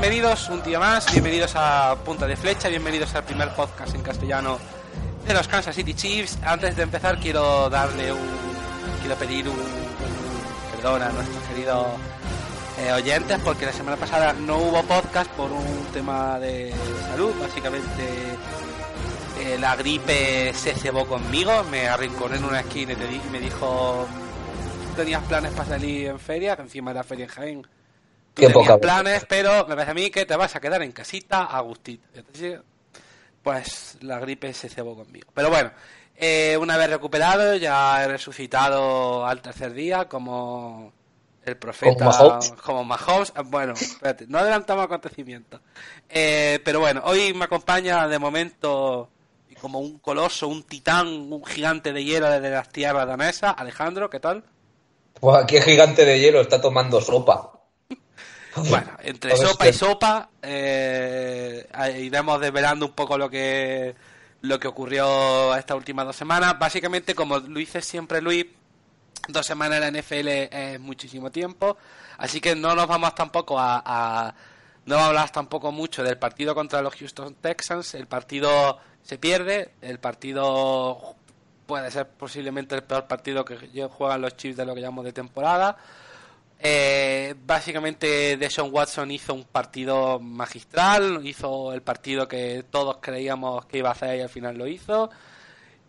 bienvenidos un día más, bienvenidos a Punta de Flecha, bienvenidos al primer podcast en castellano de los Kansas City Chiefs. Antes de empezar quiero darle un, quiero pedir un, perdón a nuestros queridos eh, oyentes porque la semana pasada no hubo podcast por un tema de salud, básicamente eh, la gripe se cebó conmigo, me arrinconé en una esquina y me dijo tenías planes para salir en feria, que encima era feria en Jaén Qué planes, pero me parece a mí que te vas a quedar en casita a pues la gripe se cebó conmigo. Pero bueno, eh, una vez recuperado, ya he resucitado al tercer día como el profeta, como Mahomes. Ah, bueno, espérate, no adelantamos acontecimientos. Eh, pero bueno, hoy me acompaña de momento como un coloso, un titán, un gigante de hielo desde las tierras danesas. Alejandro, ¿qué tal? Pues aquí gigante de hielo está tomando sopa. Bueno, entre sopa y sopa eh, iremos desvelando un poco lo que lo que ocurrió estas últimas dos semanas. Básicamente, como lo hice siempre Luis, dos semanas en la NFL es muchísimo tiempo, así que no nos vamos tampoco a, a no hablar tampoco mucho del partido contra los Houston Texans. El partido se pierde, el partido puede ser posiblemente el peor partido que juegan los Chiefs de lo que llamamos de temporada. Eh, básicamente Deshaun Watson hizo un partido magistral, hizo el partido que todos creíamos que iba a hacer y al final lo hizo.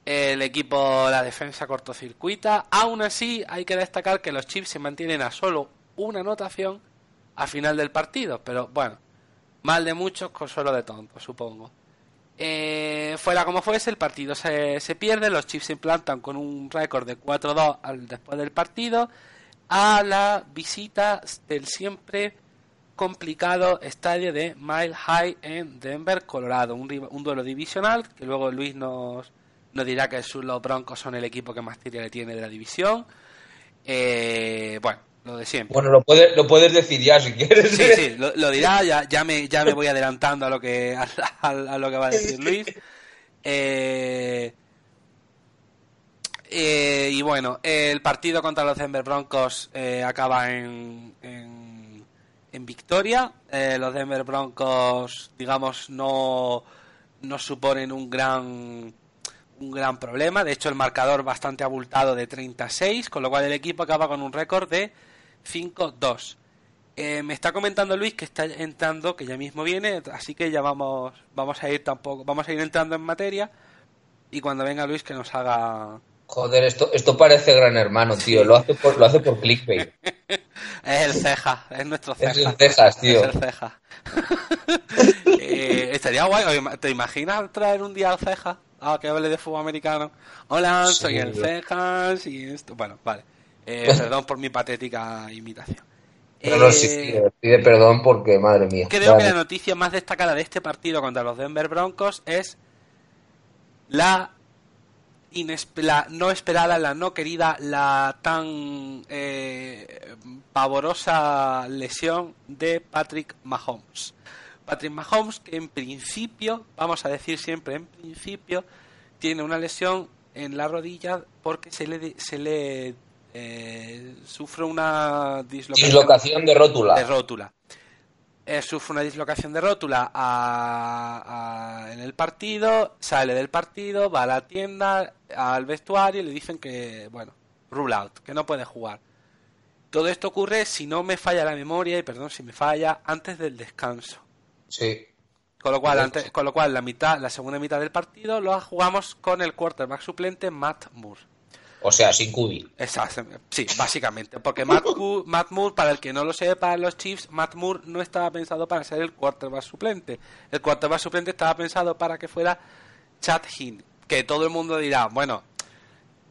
El equipo, la defensa cortocircuita. Aún así, hay que destacar que los Chiefs se mantienen a solo una anotación a final del partido. Pero bueno, mal de muchos, consuelo de tontos, supongo. Eh, fuera como fuese, el partido se, se pierde. Los Chiefs se implantan con un récord de 4-2 después del partido a la visita del siempre complicado estadio de Mile High en Denver, Colorado. Un, un duelo divisional que luego Luis nos, nos dirá que los Broncos son el equipo que más tira le tiene de la división. Eh, bueno, lo de siempre. Bueno, lo puedes, lo puedes decir ya si quieres. Sí, sí, lo, dirá, ya, ya, me, ya me voy adelantando a lo que, a, lo que va a decir Luis. Eh, eh, y bueno, el partido contra los Denver Broncos eh, acaba en, en, victoria. Eh, los Denver Broncos, digamos, no, no suponen un gran un gran problema. De hecho, el marcador bastante abultado de 36, con lo cual el equipo acaba con un récord de 5-2. me está comentando Luis que está entrando, que ya mismo viene, así que ya vamos, vamos a ir tampoco, vamos a ir entrando en materia. Y cuando venga Luis que nos haga Joder, esto, esto parece gran hermano, tío. Lo hace por, lo hace por clickbait. es el ceja, es nuestro ceja. Es el cejas, tío. Es el ceja. eh, estaría guay. ¿Te imaginas traer un día al ceja? Ah, que hable de fútbol americano. Hola, soy el cejas y esto. Bueno, vale. Eh, perdón por mi patética imitación. No, no, sí, eh, pide perdón porque, madre mía. Creo que la noticia más destacada de este partido contra los Denver Broncos es la la no esperada, la no querida, la tan eh, pavorosa lesión de Patrick Mahomes. Patrick Mahomes, que en principio, vamos a decir siempre en principio, tiene una lesión en la rodilla porque se le, se le eh, sufre una dislocación, de rótula. De rótula. Eh, sufre una dislocación de rótula en el partido, sale del partido, va a la tienda, al vestuario y le dicen que, bueno, rule out, que no puede jugar. Todo esto ocurre, si no me falla la memoria, y perdón si me falla, antes del descanso. Sí. Con lo cual, antes, con lo cual la mitad, la segunda mitad del partido lo jugamos con el quarterback suplente Matt Moore. O sea, sin Cubi. Exacto, sí, básicamente. Porque Matt, Moore, para el que no lo sepa, los Chiefs, Matt Moore no estaba pensado para ser el quarterback suplente. El quarterback suplente estaba pensado para que fuera Chad Hinn. Que todo el mundo dirá, bueno,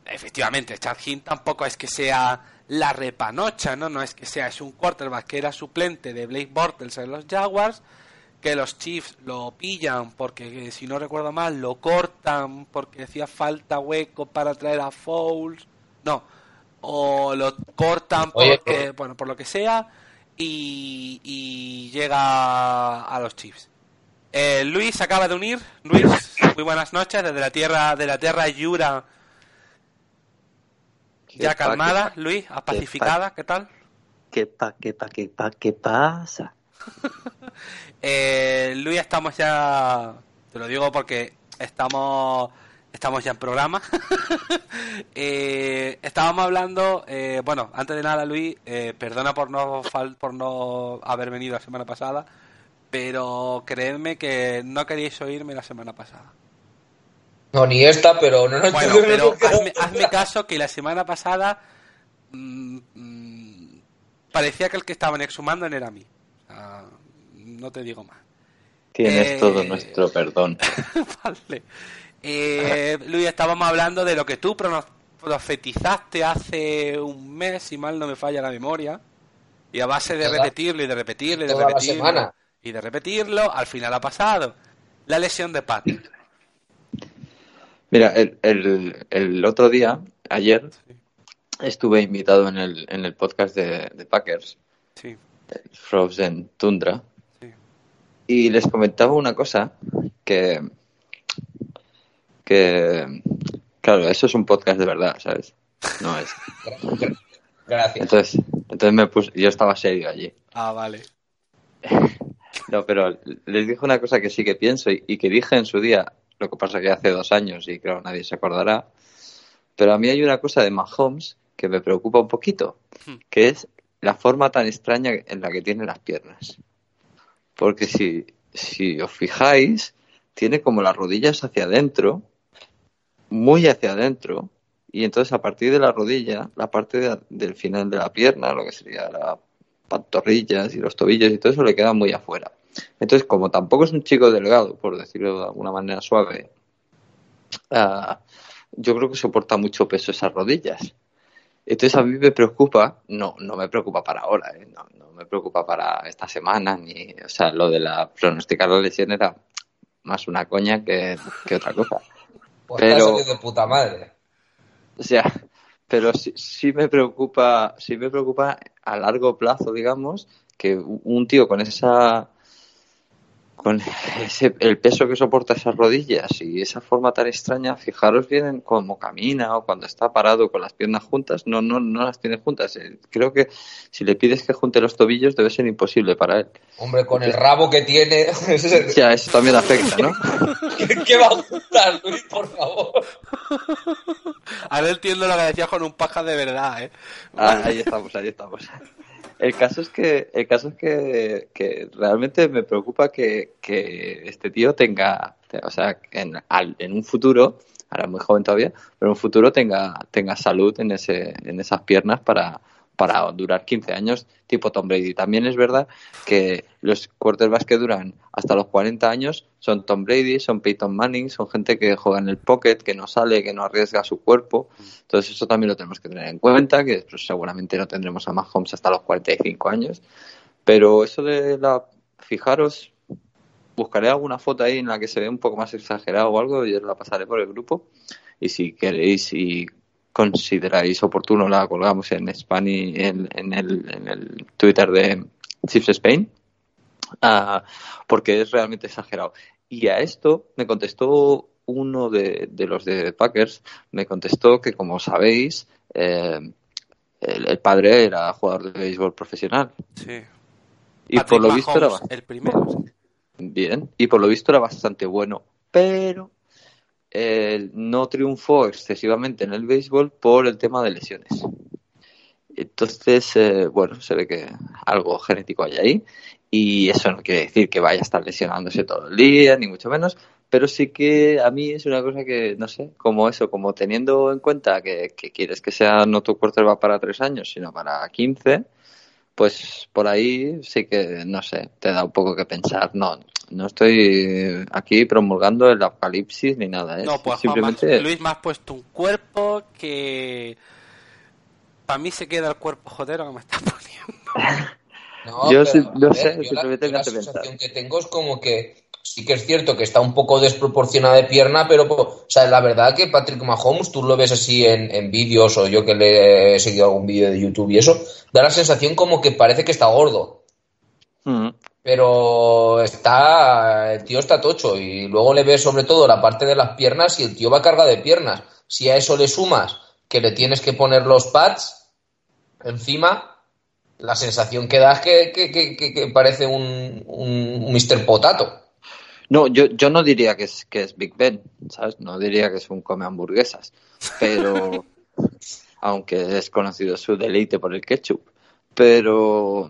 efectivamente, Chad Hinn tampoco es que sea la repanocha, ¿no? No es que sea, es un quarterback que era suplente de Blake Bortles en los Jaguars que los Chiefs lo pillan porque, si no recuerdo mal, lo cortan porque hacía falta hueco para traer a Fouls. No, o lo cortan porque, bueno, por lo que sea y, llega a los Chiefs. Eh, Luis acaba de unir. Luis, muy buenas noches desde la tierra de la tierra Yura. Ya calmada, Luis, pacificada, ¿qué tal? ¿Qué pa, qué pa, qué pa, qué pasa? eh, Luis, estamos ya. Te lo digo porque estamos estamos ya en programa. eh, estábamos hablando, eh, bueno, antes de nada, Luis, eh, perdona por no por no haber venido la semana pasada, pero creedme que no queríais oírme la semana pasada. No, ni esta, pero no nos Bueno, pero hazme, caso que la semana pasada mm, mm, parecía que el que estaban exhumando era mí. No te digo más. Tienes todo eh, nuestro perdón. vale. Eh, Luis, estábamos hablando de lo que tú profetizaste hace un mes, si mal no me falla la memoria. Y a base de repetirlo y de repetirlo y de repetirlo y de repetirlo, al final ha pasado. La lesión de Pat. Mira, el, el, el otro día, ayer, estuve invitado en el, en el podcast de, de Packers, sí. Frozen Tundra, y les comentaba una cosa que, que, claro, eso es un podcast de verdad, ¿sabes? No es. Gracias. Entonces, entonces me puse, yo estaba serio allí. Ah, vale. No, pero les dije una cosa que sí que pienso y, que dije en su día, lo que pasa que hace dos años y creo nadie se acordará, pero a mí hay una cosa de Mahomes que me preocupa un poquito, hmm. que es la forma tan extraña en la que tiene las piernas. Porque si, si os fijáis, tiene como las rodillas hacia adentro, muy hacia adentro, y entonces a partir de la rodilla, la parte del final de la pierna, lo que sería las pantorrillas y los tobillos y todo eso le queda muy afuera. Entonces, como tampoco es un chico delgado, por decirlo de alguna manera suave, ah, yo creo que soporta mucho peso esas rodillas. Entonces a mí me preocupa, no, no me preocupa para ahora, ¿eh? no, no, me preocupa para esta semana, ni, o sea, lo de la pronosticar la lesión era más una coña que, otra cosa. Pues pero de puta madre. O sea, pero sí, sí, me preocupa, sí me preocupa a largo plazo, digamos, que un tío con esa con ese, el peso que soporta esas rodillas y esa forma tan extraña, fijaros bien en cómo camina o cuando está parado con las piernas juntas, no, no, no las tiene juntas. Eh, creo que si le pides que junte los tobillos debe ser imposible para él. Hombre, con el rabo que tiene. ya, eso también afecta, ¿no? ¿Qué, va a juntar, Luis, por favor? Ahora entiendo lo que decías con un paja de verdad, ¿eh? Ah, ahí estamos, ahí estamos. El caso es que, el caso es que, que realmente me preocupa que, que, este tío tenga, o sea, en, en un futuro, ahora muy joven todavía, pero en un futuro tenga, tenga salud en ese, en esas piernas para, para durar 15 años, tipo Tom Brady. También es verdad que los quarterbacks que duran hasta los 40 años son Tom Brady, son Peyton Manning, son gente que juega en el pocket, que no sale, que no arriesga su cuerpo. Entonces eso también lo tenemos que tener en cuenta, que pues, seguramente no tendremos a Mahomes hasta los 45 años. Pero eso de la... Fijaros, buscaré alguna foto ahí en la que se ve un poco más exagerado o algo y os la pasaré por el grupo. Y si queréis y consideráis oportuno, la colgamos en Spani, en, en, el, en el Twitter de Chiefs Spain, uh, porque es realmente exagerado. Y a esto me contestó uno de, de los de Packers, me contestó que, como sabéis, eh, el, padre era jugador de béisbol profesional. Sí. Y por lo visto era el primero. Bien, y por lo visto era bastante bueno, pero no triunfó excesivamente en el béisbol por el tema de lesiones. Entonces, eh, bueno, se ve que algo genético hay ahí y eso no quiere decir que vaya a estar lesionándose todo el día, ni mucho menos, pero sí que a mí es una cosa que, no sé, como eso, como teniendo en cuenta que, quieres que sea no tu va para tres años, sino para quince, pues por ahí sí que, no sé, te da un poco que pensar. No, no estoy aquí promulgando el apocalipsis ni nada. ¿eh? No, pues simplemente... Luis me has puesto un cuerpo que para mí se queda el cuerpo jodero que me estás poniendo. no, yo sí, no sé, simplemente la, la sensación que tengo es como que sí que es cierto que está un poco desproporcionada de pierna, pero o sea, la verdad que Patrick Mahomes, tú lo ves así en, vídeos o yo que le he seguido algún vídeo de YouTube y eso, da la sensación como que parece que está gordo. Mm. Pero está, el tío está tocho y luego le ves sobre todo la parte de las piernas y el tío va cargado de piernas. Si a eso le sumas que le tienes que poner los pads encima, la sensación que da es que, que, parece un, un, Mr. Potato. No, yo, yo no diría que es, que es Big Ben, ¿sabes? No diría que es un come hamburguesas, pero aunque es conocido su deleite por el ketchup, pero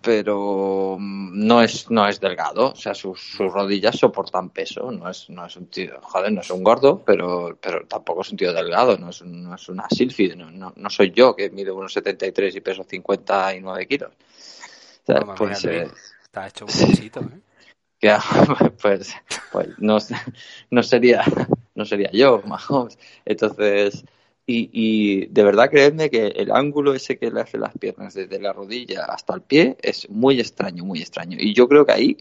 pero no es no es delgado, o sea, sus, sus rodillas soportan peso, no es no es un tío, joder, no es un gordo, pero pero tampoco es un tío delgado, no es, no es una sílfide, no, no, soy yo que mido unos 73 y peso 59 kilos. O sea, pues, eh, está hecho un besito, ¿eh? pues, pues no, no sería no sería yo, Mahomes. Entonces, y, de verdad creedme que el ángulo ese que le hace las piernas desde la rodilla hasta el pie es muy extraño, muy extraño. Y yo creo que ahí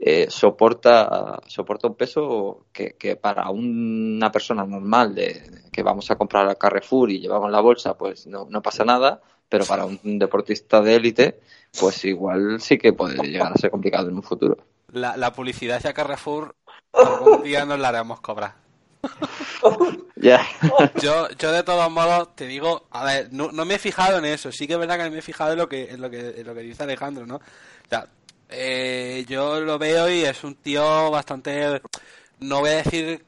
eh, soporta, soporta un peso que, que para una persona normal de, que vamos a comprar a Carrefour y llevamos la bolsa, pues no, no pasa nada, pero para un deportista de élite, pues igual sí que puede llegar a ser complicado en un futuro. La, la publicidad hacia Carrefour algún día nos la haremos cobrar. Ya. Yo, yo de todos modos te digo, a ver, no, me he fijado en eso, sí que es verdad que me he fijado en lo que, en lo que, lo que dice Alejandro, ¿no? O sea, eh, yo lo veo y es un tío bastante, no voy a decir,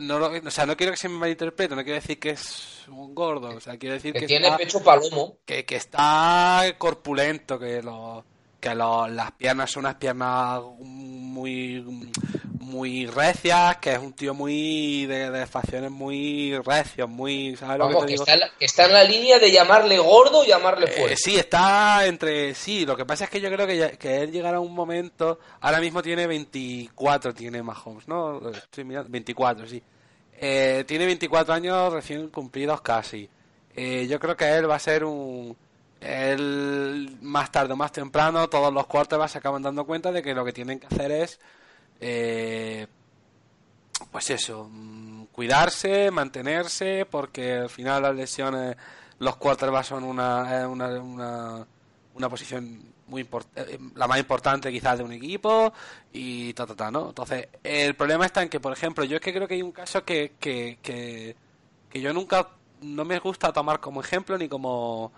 no o sea, no quiero que se me malinterprete, no quiero decir que es un gordo, o sea, quiero decir que, tiene pecho palomo, que, que está corpulento, que lo que las piernas son unas piernas muy muy recias, que es un tío muy de, facciones muy recios, muy ¿sabes lo que, Está, en la, está en la línea de llamarle gordo y llamarle eh, fuerte. sí, está entre sí, lo que pasa es que yo creo que, que él llegará a un momento, ahora mismo tiene 24 tiene Mahomes, ¿no? Estoy mirando 24, sí. Eh, tiene 24 años recién cumplidos casi. Eh, yo creo que él va a ser un él más tarde o más temprano todos los cuartos se acaban dando cuenta de que lo que tienen que hacer es eh, pues eso, mm, cuidarse, mantenerse, porque al final las lesiones, los quarterbacks son una, una, una, una posición muy eh, la más importante quizás de un equipo y ta, ta, ta, ¿no? Entonces, el problema está en que, por ejemplo, yo es que creo que hay un caso que, que, que, que yo nunca, no me gusta tomar como ejemplo ni como,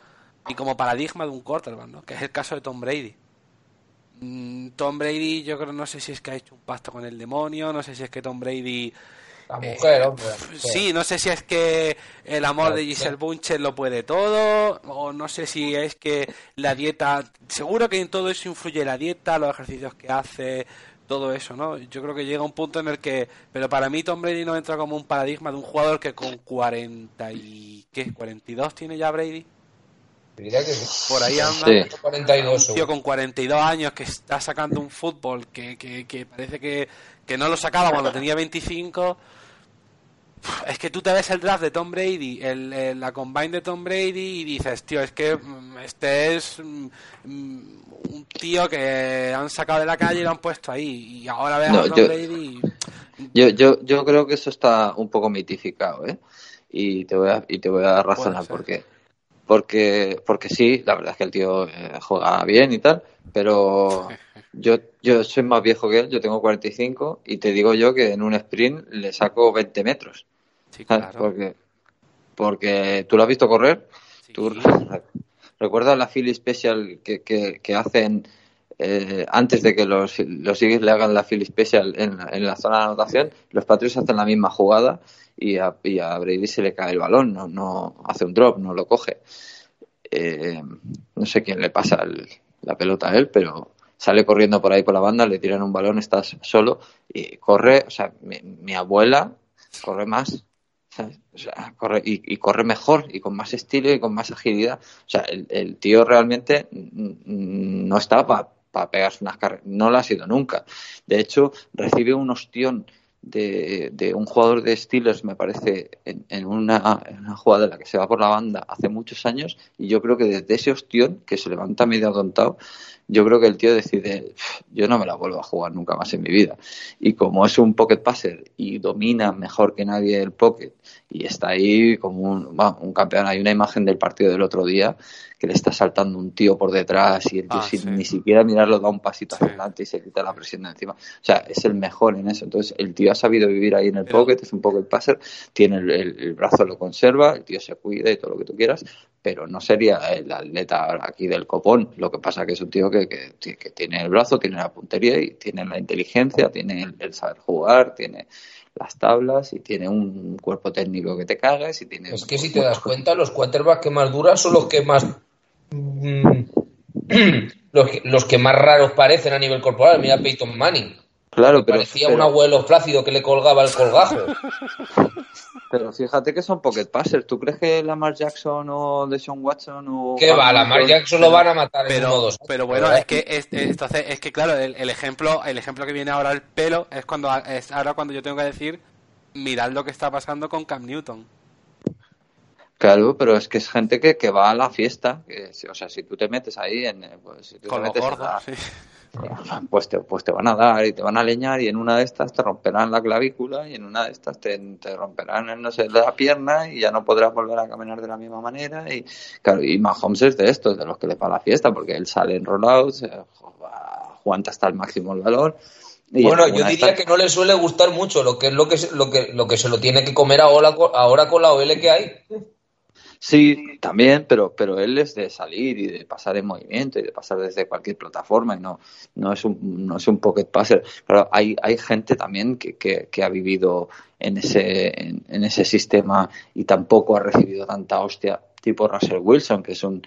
ni como paradigma de un quarterback, ¿no? Que es el caso de Tom Brady. Mm, Tom Brady, yo creo, no sé si es que ha hecho un pacto con el demonio, no sé si es que Tom Brady. La eh, mujer, hombre. Sí, no sé si es que el amor de Giselle Buncher lo puede todo, o no sé si es que la dieta. Seguro que en todo eso influye la dieta, los ejercicios que hace, todo eso, ¿no? Yo creo que llega un punto en el que. Pero para mí, Tom Brady no entra como un paradigma de un jugador que con 40 y. ¿Qué? ¿42 tiene ya Brady? Por ahí anda 42, un tío con 42 años que está sacando un fútbol que, que, parece que, que, no lo sacaba cuando tenía 25. Es que tú te ves el draft de Tom Brady, el, la combine de Tom Brady y dices, tío, es que mm, este es mm, un tío que han sacado de la calle y lo han puesto ahí. Y ahora ves a Tom Brady. Yo, yo, yo creo que eso está un poco mitificado, ¿eh? Y te voy a, y te voy a razonar por qué porque, porque sí, la verdad es que el tío eh, juega bien y tal, pero yo, yo soy más viejo que él, yo tengo 45 y te digo yo que en un sprint le saco 20 metros. Sí, claro. Porque, porque tú lo has visto correr. ¿Tú recuerdas la Philly Special que, que, que hacen eh, antes de que los, los Eagles le hagan la Philly Special en, en la zona de anotación? Los Patriots hacen la misma jugada y a, Brady se le cae el balón, no, no hace un drop, no lo coge. Eh, no sé quién le pasa la pelota a él, pero sale corriendo por ahí por la banda, le tiran un balón, estás solo y corre, o sea, mi, abuela corre más, o sea, corre y, corre mejor y con más estilo y con más agilidad. O sea, el, tío realmente no está para pegarse unas carreras, no lo ha sido nunca. De hecho, recibe un ostión de, un jugador de Steelers, me parece, en, una, jugada en la que se va por la banda hace muchos años, y yo creo que desde ese ostión, que se levanta medio atontado, yo creo que el tío decide, yo no me la vuelvo a jugar nunca más en mi vida. Y como es un pocket passer y domina mejor que nadie el pocket y está ahí como un, un campeón, hay una imagen del partido del otro día que le está saltando un tío por detrás y el tío ah, sin ni siquiera mirarlo da un pasito hacia adelante y se quita la presión de encima. O sea, es el mejor en eso. Entonces, el tío ha sabido vivir ahí en el pocket, es un pocket passer, tiene el, brazo, lo conserva, el tío se cuida y todo lo que tú quieras, pero no sería el atleta aquí del copón. Lo que pasa que es un tío que, que, tiene el brazo, tiene la puntería y tiene la inteligencia, tiene el, saber jugar, tiene las tablas y tiene un cuerpo técnico que te cagas y tiene... Es que si te das cuenta, los quarterbacks que más duran son los que más Mm, los, que, los que más raros parecen a nivel corporal. Mira Peyton Manning. Claro, pero. Parecía un abuelo flácido que le colgaba el colgajo. Pero fíjate que son pocket passers. ¿Tú crees que Lamar Jackson o Deshaun Watson o. ¿Qué va? Lamar Jackson lo van a matar pero, Pero bueno, es que, es, entonces, es que claro, el, el, ejemplo el ejemplo que viene ahora el pelo es cuando es ahora cuando yo tengo que decir, mirad lo que está pasando con Cam Newton. Claro, pero es que es gente que, que va a la fiesta. Que, o sea, si tú te metes ahí, en, pues, si tú te metes pues, te, pues te van a dar y te van a leñar y en una de estas te romperán la clavícula y en una de estas te, te romperán, no sé, la pierna y ya no podrás volver a caminar de la misma manera. Y claro, y Mahomes es de estos, de los que le va a la fiesta, porque él sale en rollouts, aguanta hasta el máximo el valor. bueno, yo diría que no le suele gustar mucho, lo que es lo que, lo que, lo que se lo tiene que comer ahora, ahora con la OL que hay. Sí, también, pero, pero él es de salir y de pasar en movimiento y de pasar desde cualquier plataforma y no, no, es, un, no es un pocket passer. Pero hay, hay gente también que, que, ha vivido en ese, en, ese sistema y tampoco ha recibido tanta hostia, tipo Russell Wilson, que es un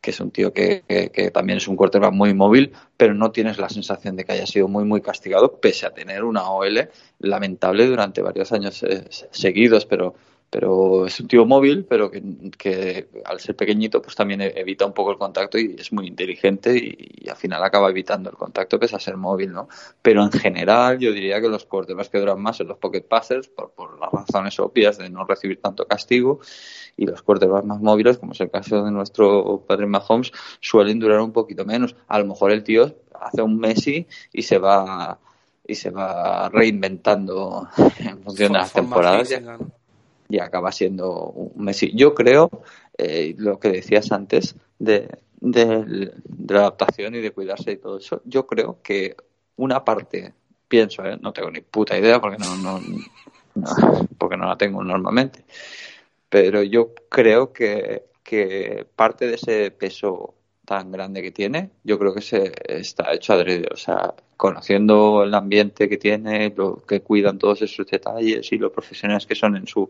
que es un tío que, que, también es un quarterback muy móvil, pero no tienes la sensación de que haya sido muy, muy castigado, pese a tener una OL lamentable durante varios años eh, seguidos, pero pero es un tío móvil, pero que, al ser pequeñito pues también e-, evita un poco el contacto y es muy inteligente y, al final acaba evitando el contacto pese a ser móvil, ¿no? Pero en general yo diría que los más que duran más son los pocket passers por, por las razones obvias de no recibir tanto castigo y los quarterbacks más móviles, como es el caso de nuestro padre Mahomes, suelen durar un poquito menos. A lo mejor el tío hace un Messi y se va y se va reinventando en función de las temporadas y acaba siendo un Messi. Yo creo, eh, lo que decías antes, de, de, la adaptación y de cuidarse y todo eso, yo creo que una parte, pienso, ¿eh? no tengo ni puta idea porque no, no, porque no la tengo normalmente, pero yo creo que, que parte de ese peso tan grande que tiene, yo creo que se está hecho adrede. O sea, conociendo el ambiente que tiene, lo que cuidan todos esos detalles y los profesionales que son en su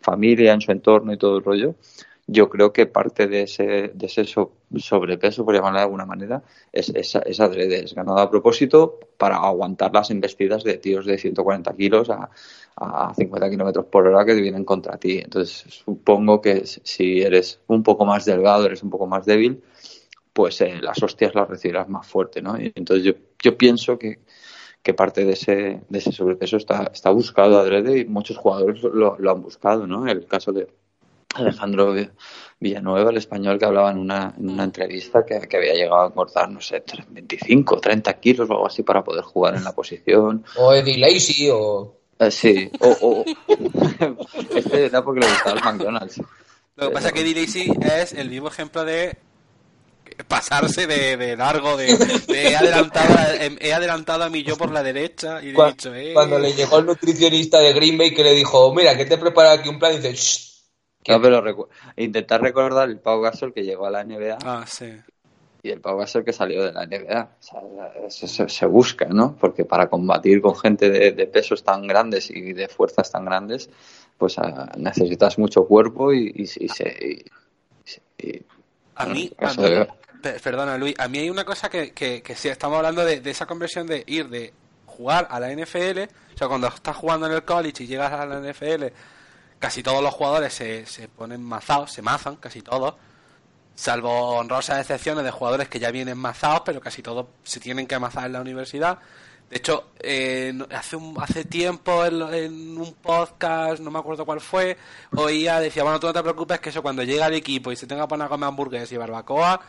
familia, en su entorno y todo el rollo, yo creo que parte de ese, de ese sobrepeso, por llamarlo de alguna manera, es, es, adrede, es ganado a propósito para aguantar las embestidas de tíos de 140 kilos a, a 50 kilómetros por hora que vienen contra ti. Entonces, supongo que si eres un poco más delgado, eres un poco más débil, pues eh, las hostias las recibirás más fuerte, ¿no? Y entonces yo, yo pienso que, que parte de ese, de ese sobrepeso está, está buscado adrede y muchos jugadores lo, lo han buscado, ¿no? El caso de Alejandro Villanueva, el español, que hablaba en una, en una entrevista que, que había llegado a cortar, no sé, 25, 30 kilos o algo así para poder jugar en la posición. O Eddie Lacey o... Eh, sí, o, o... este era porque le gustaba el McDonald's. Lo que pasa es que Eddie Lacey es el mismo ejemplo de pasarse de, de largo, de, he, adelantado a, he adelantado a mi yo por la derecha y cuando, dicho, eh". cuando le llegó el nutricionista de Green Bay que le dijo, mira, que te prepara aquí un plan y dice, Shh. No, pero intentar recordar el Pau Gasol que llegó a la NBA. Ah, sí. Y el Pau Gasol que salió de la NBA. O sea, se, busca, ¿no? Porque para combatir con gente de, pesos tan grandes y de fuerzas tan grandes, pues ah, necesitas mucho cuerpo y, y, se, a mí, perdona Luis, a mí hay una cosa que, que, si estamos hablando de, esa conversión de ir de jugar a la NFL, o sea, cuando estás jugando en el college y llegas a la NFL, casi todos los jugadores se, se ponen mazados, se mazan, casi todos, salvo honrosas excepciones de jugadores que ya vienen mazados, pero casi todos se tienen que amazar en la universidad. De hecho, eh, hace un, hace tiempo en, un podcast, no me acuerdo cuál fue, oía, decía, bueno, tú no te preocupes que eso cuando llega el equipo y se tenga que poner a comer hamburguesas y barbacoa,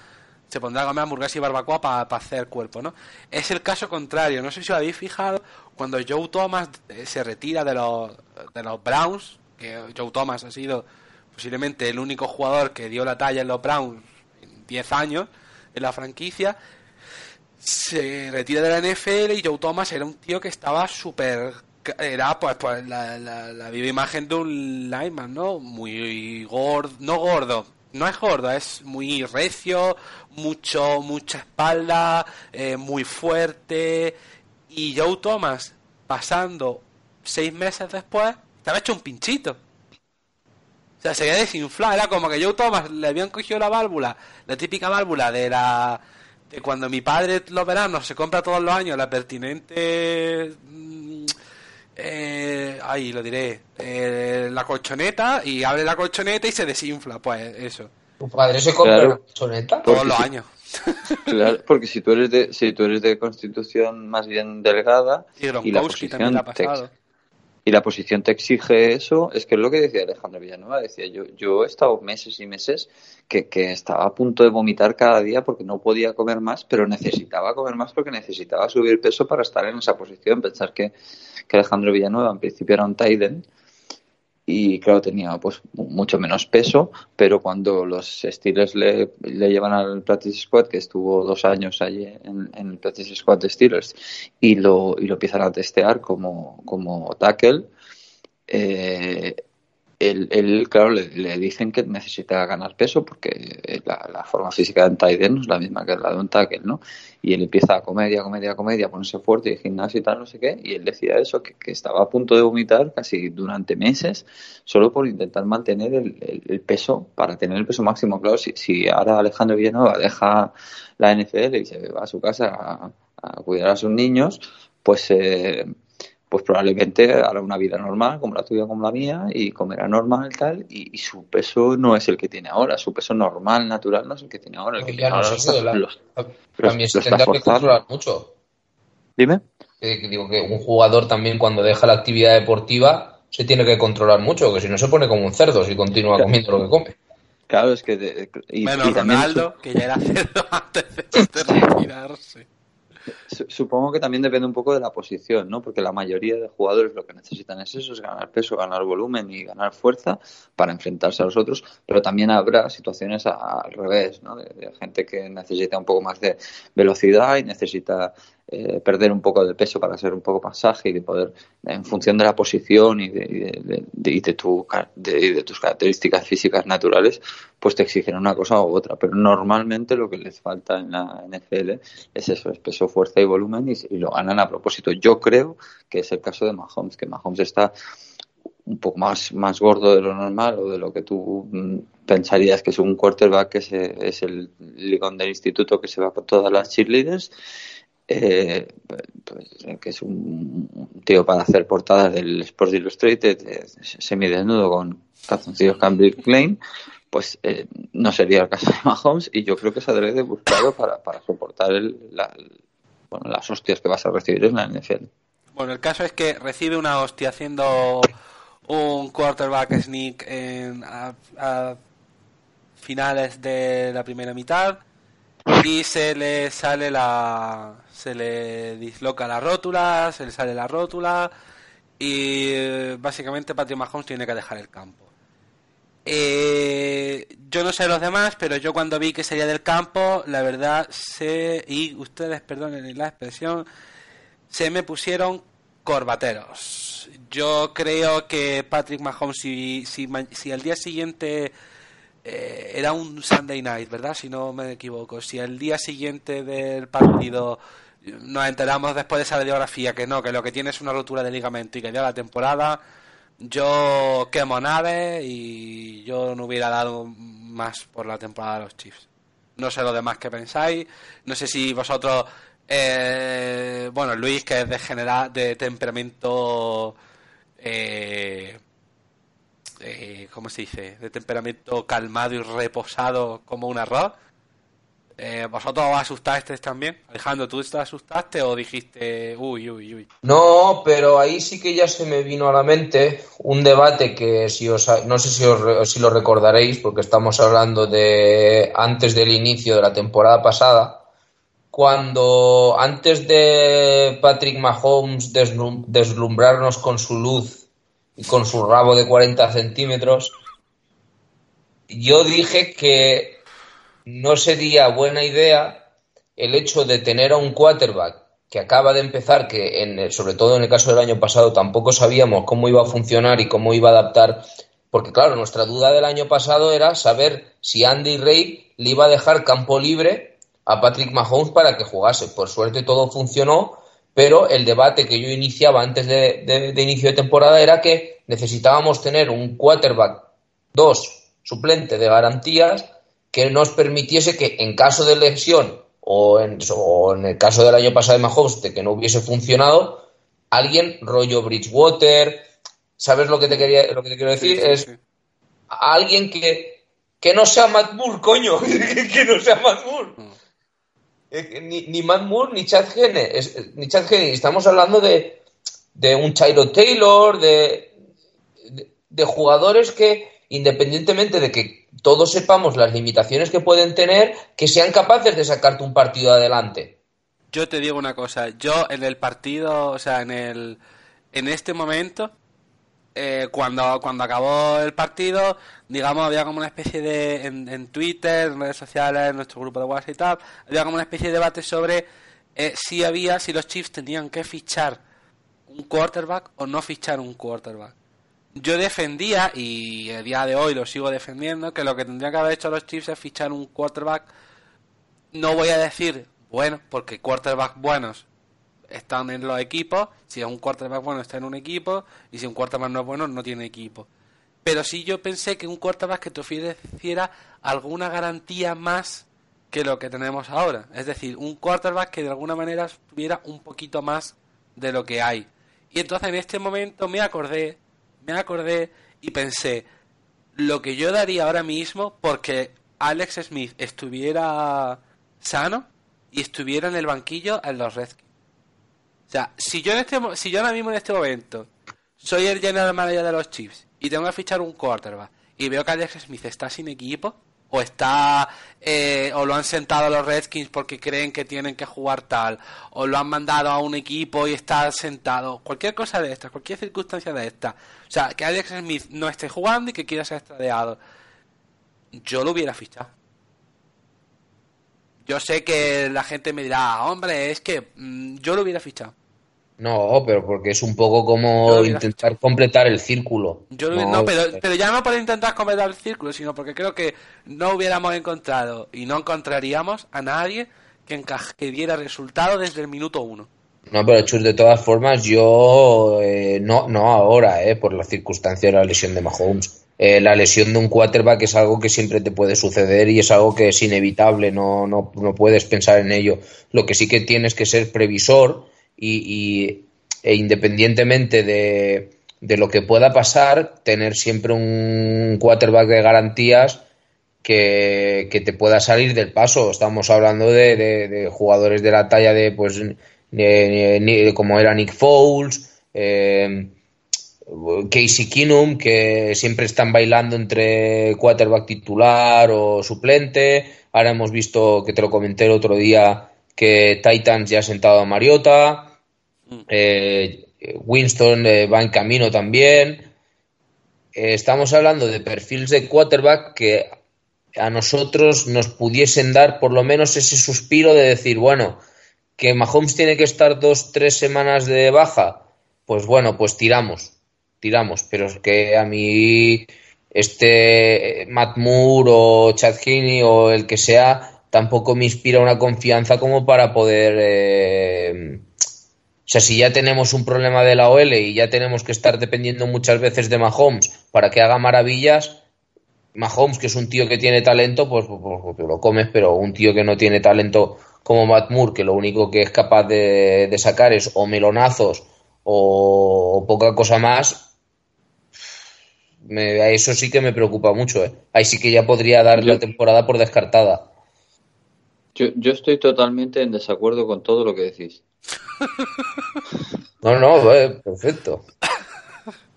se pondrá a comer hamburguesa y barbacoa para hacer cuerpo, ¿no? Es el caso contrario. No sé si os habéis fijado cuando Joe Thomas eh, se retira de los, de los Browns, que Joe Thomas ha sido posiblemente el único jugador que dio la talla en los Browns en 10 años en la franquicia, se retira de la NFL y Joe Thomas era un tío que estaba súper era pues, pues la, la, viva imagen de un lineman, ¿no? Muy gordo, no gordo, no es gordo, es muy recio, mucho, mucha espalda, eh, muy fuerte. Y Joe Thomas, pasando seis meses después, estaba hecho un pinchito. O sea, se había desinflado. Era como que Joe Thomas le habían cogido la válvula, la típica válvula de la. de cuando mi padre los veranos se compra todos los años la pertinente eh, ahí lo diré, eh, la colchoneta y abre la colchoneta y se desinfla, pues eso. ¿Tu padre se compra la colchoneta? Todos los años. Claro, porque si tú eres de si tú eres de constitución más bien delgada y, la posición y la posición te exige eso, es que es lo que decía Alejandro Villanueva, decía yo, yo he estado meses y meses que, que, estaba a punto de vomitar cada día porque no podía comer más, pero necesitaba comer más porque necesitaba subir peso para estar en esa posición. Pensar que, que Alejandro Villanueva en principio era un Tiden y claro, tenía pues mucho menos peso, pero cuando los Steelers le, le llevan al practice squad, que estuvo dos años allí en, el practice squad de Steelers, y lo, y lo empiezan a testear como, como tackle, eh, él, claro, le, dicen que necesita ganar peso porque la, forma física de un tight no es la misma que la de un tackle, ¿no? Y él empieza a comer y a ponerse fuerte y gimnasio y tal, no sé qué, y él decía eso, que, estaba a punto de vomitar casi durante meses solo por intentar mantener el, peso, para tener el peso máximo. Claro, si, si ahora Alejandro Villanueva deja la NFL y se va a su casa a, a cuidar a sus niños, pues... Eh, pues probablemente hará una vida normal, como la tuya, como la mía, y comerá normal tal, y, su peso no es el que tiene ahora, su peso normal, natural, no es el que tiene ahora. El que tiene ahora también se tendrá que controlar mucho. Dime. digo que un jugador también cuando deja la actividad deportiva se tiene que controlar mucho, que si no se pone como un cerdo si continúa comiendo lo que come. Claro, es que... y, Ronaldo, que ya era cerdo antes de retirarse. Supongo que también depende un poco de la posición, ¿no? Porque la mayoría de jugadores lo que necesitan es eso, es ganar peso, ganar volumen y ganar fuerza para enfrentarse a los otros, pero también habrá situaciones al revés, ¿no? de gente que necesita un poco más de velocidad y necesita eh, perder un poco de peso para ser un poco más ágil y poder, en función de la posición y de, de, de, tu, tus características físicas naturales, pues te exigen una cosa u otra. Pero normalmente lo que les falta en la NFL es eso, es peso, fuerza y volumen y, lo ganan a propósito. Yo creo que es el caso de Mahomes, que Mahomes está un poco más, más gordo de lo normal o de lo que tú mm, pensarías que es un quarterback que es, es el ligón del instituto que se va con todas las cheerleaders eh, pues, que es un tío para hacer portadas del Sports Illustrated, eh, semidesnudo con calzoncillos Cambridge Klein, pues eh, no sería el caso de Mahomes y yo creo que se de buscado para, para soportar el, bueno, las hostias que vas a recibir en la NFL. Bueno, el caso es que recibe una hostia haciendo un quarterback sneak en, a finales de la primera mitad y se le sale la se le disloca la rótula, se le sale la rótula y eh, básicamente Patrick Mahomes tiene que dejar el campo. Eh, yo no sé los demás, pero yo cuando vi que sería del campo, la verdad sé, y ustedes perdonen la expresión, se me pusieron corbateros. Yo creo que Patrick Mahomes, si, si, si al día siguiente eh, era un Sunday night, ¿verdad? Si no me equivoco. Si el día siguiente del partido nos enteramos después de esa radiografía que no, que lo que tiene es una rotura de ligamento y que ya la temporada, yo quemo naves y yo no hubiera dado más por la temporada de los Chiefs. No sé lo demás que pensáis, no sé si vosotros, eh, bueno, Luis, que es de general, de temperamento eh, eh, ¿cómo se dice? De temperamento calmado y reposado como un arroz. Eh, ¿Vosotros os asustasteis también? Alejandro, ¿tú te asustaste o dijiste, uy, uy, uy? No, pero ahí sí que ya se me vino a la mente un debate que si os, no sé si, os, si lo recordaréis, porque estamos hablando de antes del inicio de la temporada pasada, cuando antes de Patrick Mahomes deslumbrarnos con su luz con su rabo de 40 centímetros, yo dije que no sería buena idea el hecho de tener a un quarterback que acaba de empezar, que en sobre todo en el caso del año pasado tampoco sabíamos cómo iba a funcionar y cómo iba a adaptar, porque claro, nuestra duda del año pasado era saber si Andy Reid le iba a dejar campo libre a Patrick Mahomes para que jugase. Por suerte todo funcionó, pero el debate que yo iniciaba antes de, de inicio de temporada era que necesitábamos tener un quarterback 2 suplente de garantías que nos permitiese que en caso de lesión o en, el caso del año pasado de Mahomes de que no hubiese funcionado, alguien rollo Bridgewater, ¿sabes lo que te quería lo que te quiero decir? es alguien que, que no sea Matt Moore, coño, que no sea Matt Moore. Mm. Ni, ni, Matt Moore ni Chad Henne, ni Chad estamos hablando de, de un Chairo Taylor, de, de jugadores que independientemente de que todos sepamos las limitaciones que pueden tener, que sean capaces de sacarte un partido adelante. Yo te digo una cosa, yo en el partido, o sea, en el en este momento eh, cuando, cuando acabó el partido, digamos, había como una especie de, en, Twitter, en redes sociales, en nuestro grupo de WhatsApp y tal, había como una especie de debate sobre eh, si había, si los Chiefs tenían que fichar un quarterback o no fichar un quarterback yo defendía, y el día de hoy lo sigo defendiendo, que lo que tendrían que haber hecho los Chiefs es fichar un quarterback. No voy a decir bueno, porque quarterbacks buenos están en los equipos. Si es un quarterback bueno, está en un equipo. Y si un quarterback no es bueno, no tiene equipo. Pero sí yo pensé que un quarterback que te ofreciera alguna garantía más que lo que tenemos ahora. Es decir, un quarterback que de alguna manera tuviera un poquito más de lo que hay. Y entonces en este momento me acordé me acordé y pensé, lo que yo daría ahora mismo porque Alex Smith estuviera sano y estuviera en el banquillo en los Redskins. O sea, si yo, en este, si yo ahora mismo en este momento soy el general manager de los Chiefs y tengo que fichar un quarterback y veo que Alex Smith está sin equipo, o está eh, o lo han sentado a los Redskins porque creen que tienen que jugar tal o lo han mandado a un equipo y está sentado cualquier cosa de esta cualquier circunstancia de esta o sea que Alex Smith no esté jugando y que quiera ser extradeado yo lo hubiera fichado yo sé que la gente me dirá hombre es que mm, yo lo hubiera fichado no, pero porque es un poco como intentar completar el círculo. no, pero, ya no por intentar completar el círculo, sino porque creo que no hubiéramos encontrado y no encontraríamos a nadie que, que diera resultado desde el minuto uno. No, pero Chus, de todas formas, yo eh, no, no ahora, eh, por la circunstancia de la lesión de Mahomes. Eh, la lesión de un quarterback es algo que siempre te puede suceder y es algo que es inevitable, no, no, no puedes pensar en ello. Lo que sí que tienes que ser previsor y, e independientemente de, de, lo que pueda pasar, tener siempre un quarterback de garantías que, te pueda salir del paso. Estamos hablando de, de, jugadores de la talla de, pues, como era Nick Foles, eh, Casey Keenum, que siempre están bailando entre quarterback titular o suplente. Ahora hemos visto, que te lo comenté el otro día, que Titans ya ha sentado a Mariota. Eh, Winston eh, va en camino también. Eh, estamos hablando de perfiles de quarterback que a nosotros nos pudiesen dar por lo menos ese suspiro de decir, bueno, que Mahomes tiene que estar dos, tres semanas de baja, pues bueno, pues tiramos, tiramos, pero es que a mí este Matt Moore o Chad Heaney o el que sea tampoco me inspira una confianza como para poder o sea, si ya tenemos un problema de la OL y ya tenemos que estar dependiendo muchas veces de Mahomes para que haga maravillas, Mahomes, que es un tío que tiene talento, pues, pues, pues, pues, lo comes, pero un tío que no tiene talento como Matt Moore, que lo único que es capaz de, sacar es o melonazos o, poca cosa más, me, eso sí que me preocupa mucho. ¿eh? Ahí sí que ya podría dar la temporada por descartada. Yo, yo estoy totalmente en desacuerdo con todo lo que decís. no, no, perfecto.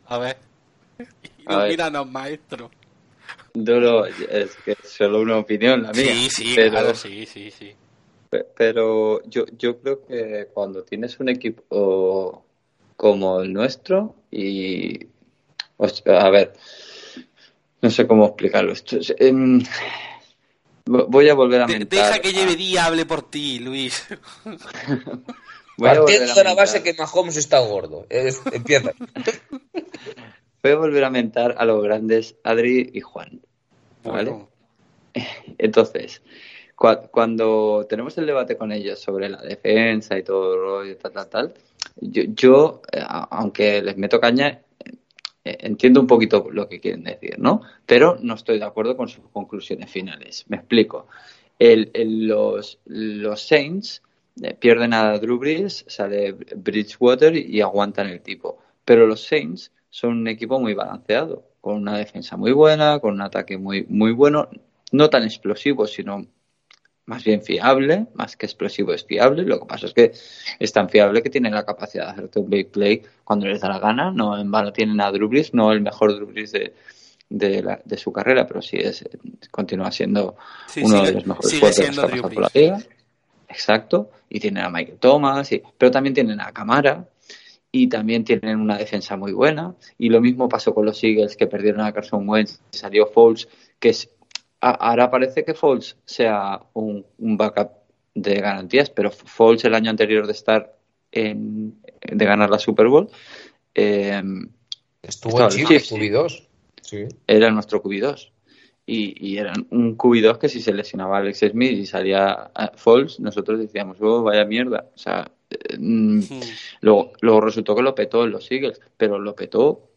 A ver. Ilumínanos, maestro. Duro, es que es solo una opinión la mía. Sí, sí, claro, sí, sí, sí. Pero yo, yo creo que cuando tienes un equipo como el nuestro y... A ver, no sé cómo explicarlo. Esto, em, voy a volver a mentar. Deja que lleve día hable por ti, Luis. Partiendo de la base que Mahomes está gordo. empieza. Voy a volver a mentar a los grandes Adri y Juan. ¿Vale? Entonces, cuando tenemos el debate con ellos sobre la defensa y todo y tal, tal, tal, yo, eh, aunque les meto caña, entiendo un poquito lo que quieren decir, ¿no? Pero no estoy de acuerdo con sus conclusiones finales. Me explico. los, los Saints eh, pierden a Drew Brees, sale Bridgewater y aguantan el tipo. Pero los Saints son un equipo muy balanceado, con una defensa muy buena, con un ataque muy, muy bueno, no tan explosivo, sino más bien fiable, más que explosivo es fiable. Lo que pasa es que es tan fiable que tiene la capacidad de hacerte un big play cuando les da la gana. No en vano tienen a Drew no el mejor Drew de, de, su carrera, pero sí es continúa siendo uno de los mejores jugadores que ha por la liga. Exacto. Y tienen a Michael Thomas, pero también tienen a Camara y también tienen una defensa muy buena. Y lo mismo pasó con los Eagles que perdieron a Carson Wentz, salió Foles, que es ahora parece que Foles sea un, backup de garantías, pero Foles el año anterior de estar en, de ganar la Super Bowl eh, estuvo en Chiefs, QB2. Sí. Era nuestro QB2. Y, y era un QB2 que si se lesionaba Alex Smith y salía Foles, nosotros decíamos, oh, vaya mierda. O sea, eh, mm, luego, luego resultó que lo petó en los Eagles, pero lo petó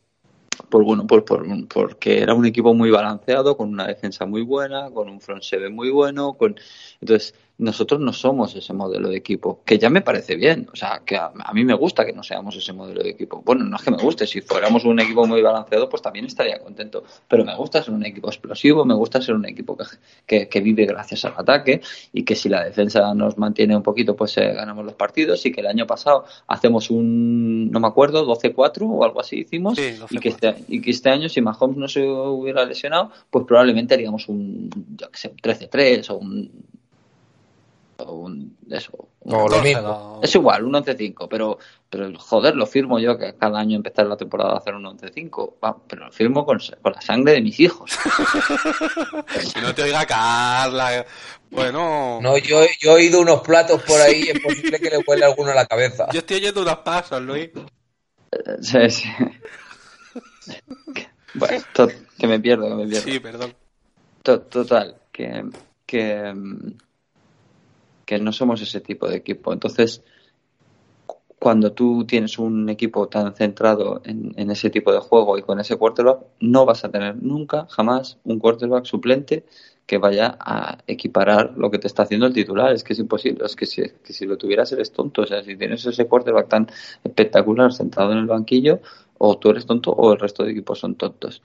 por bueno, por, por, porque era un equipo muy balanceado, con una defensa muy buena, con un front seven muy bueno, con entonces nosotros no somos ese modelo de equipo, que ya me parece bien, o sea, que a, mí me gusta que no seamos ese modelo de equipo. Bueno, no es que me guste, si fuéramos un equipo muy balanceado, pues también estaría contento, pero me gusta ser un equipo explosivo, me gusta ser un equipo que, que, vive gracias al ataque y que si la defensa nos mantiene un poquito, pues eh, ganamos los partidos y que el año pasado hacemos un, no me acuerdo, 12-4 o algo así hicimos y, que este, y que este año si Mahomes no se hubiera lesionado, pues probablemente haríamos un, yo que sé, un 13-3 o un un, eso. Es igual, un 11-5, pero, pero joder, lo firmo yo que cada año empezar la temporada a hacer un 11-5, pero lo firmo con, la sangre de mis hijos. no te oiga Carla. Bueno. No, yo, yo he oído unos platos por ahí, es posible que le huele alguno a la cabeza. Yo estoy oyendo unos pasos, Luis. Sí, sí. Bueno, que me pierdo, que me pierdo. Sí, perdón. total, que, que no somos ese tipo de equipo. Entonces, cuando tú tienes un equipo tan centrado en, ese tipo de juego y con ese quarterback, no vas a tener nunca, jamás, un quarterback suplente que vaya a equiparar lo que te está haciendo el titular. Es que es imposible. Es que si, que si lo tuvieras eres tonto. O sea, si tienes ese quarterback tan espectacular sentado en el banquillo, o tú eres tonto o el resto de equipos son tontos.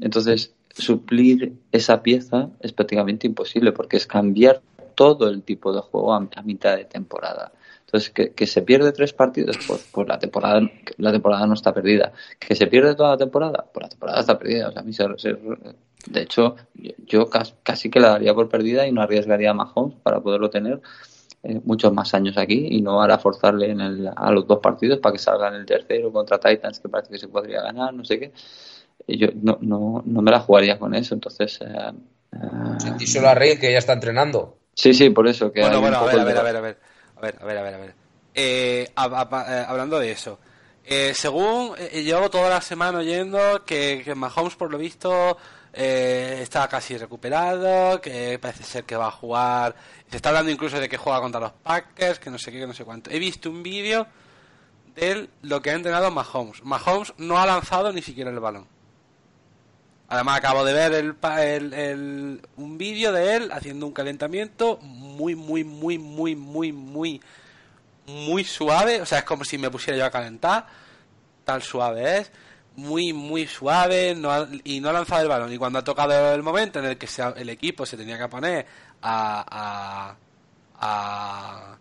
Entonces, suplir esa pieza es prácticamente imposible porque es cambiar todo el tipo de juego a, mitad de temporada. Entonces, que, se pierde tres partidos, pues, pues, la temporada la temporada no está perdida. Que se pierde toda la temporada, pues la temporada está perdida. O sea, a mí de hecho, yo, casi que la daría por perdida y no arriesgaría a Mahomes para poderlo tener eh, muchos más años aquí y no hará forzarle en el, a los dos partidos para que salga en el tercero contra Titans, que parece que se podría ganar, no sé qué. Yo no, no, no me la jugaría con eso, entonces... Eh, solo a Rey que ya está entrenando. Sí, sí, por eso. Que bueno, bueno, a ver, a ver, a ver, a ver, a ver, a ver, a ver, a ver. Eh, hablando de eso, eh, según eh, llevo toda la semana oyendo que, que Mahomes, por lo visto, eh, está casi recuperado, que parece ser que va a jugar. Se está hablando incluso de que juega contra los Packers, que no sé qué, que no sé cuánto. He visto un vídeo de lo que ha entrenado Mahomes. Mahomes no ha lanzado ni siquiera el balón. Además acabo de ver el, el, un vídeo de él haciendo un calentamiento muy, muy, muy, muy, muy, muy, muy suave. O sea, es como si me pusiera yo a calentar. Tal suave es. Muy, muy suave y no ha lanzado el balón. Y cuando ha tocado el momento en el que el equipo se tenía que poner a, a,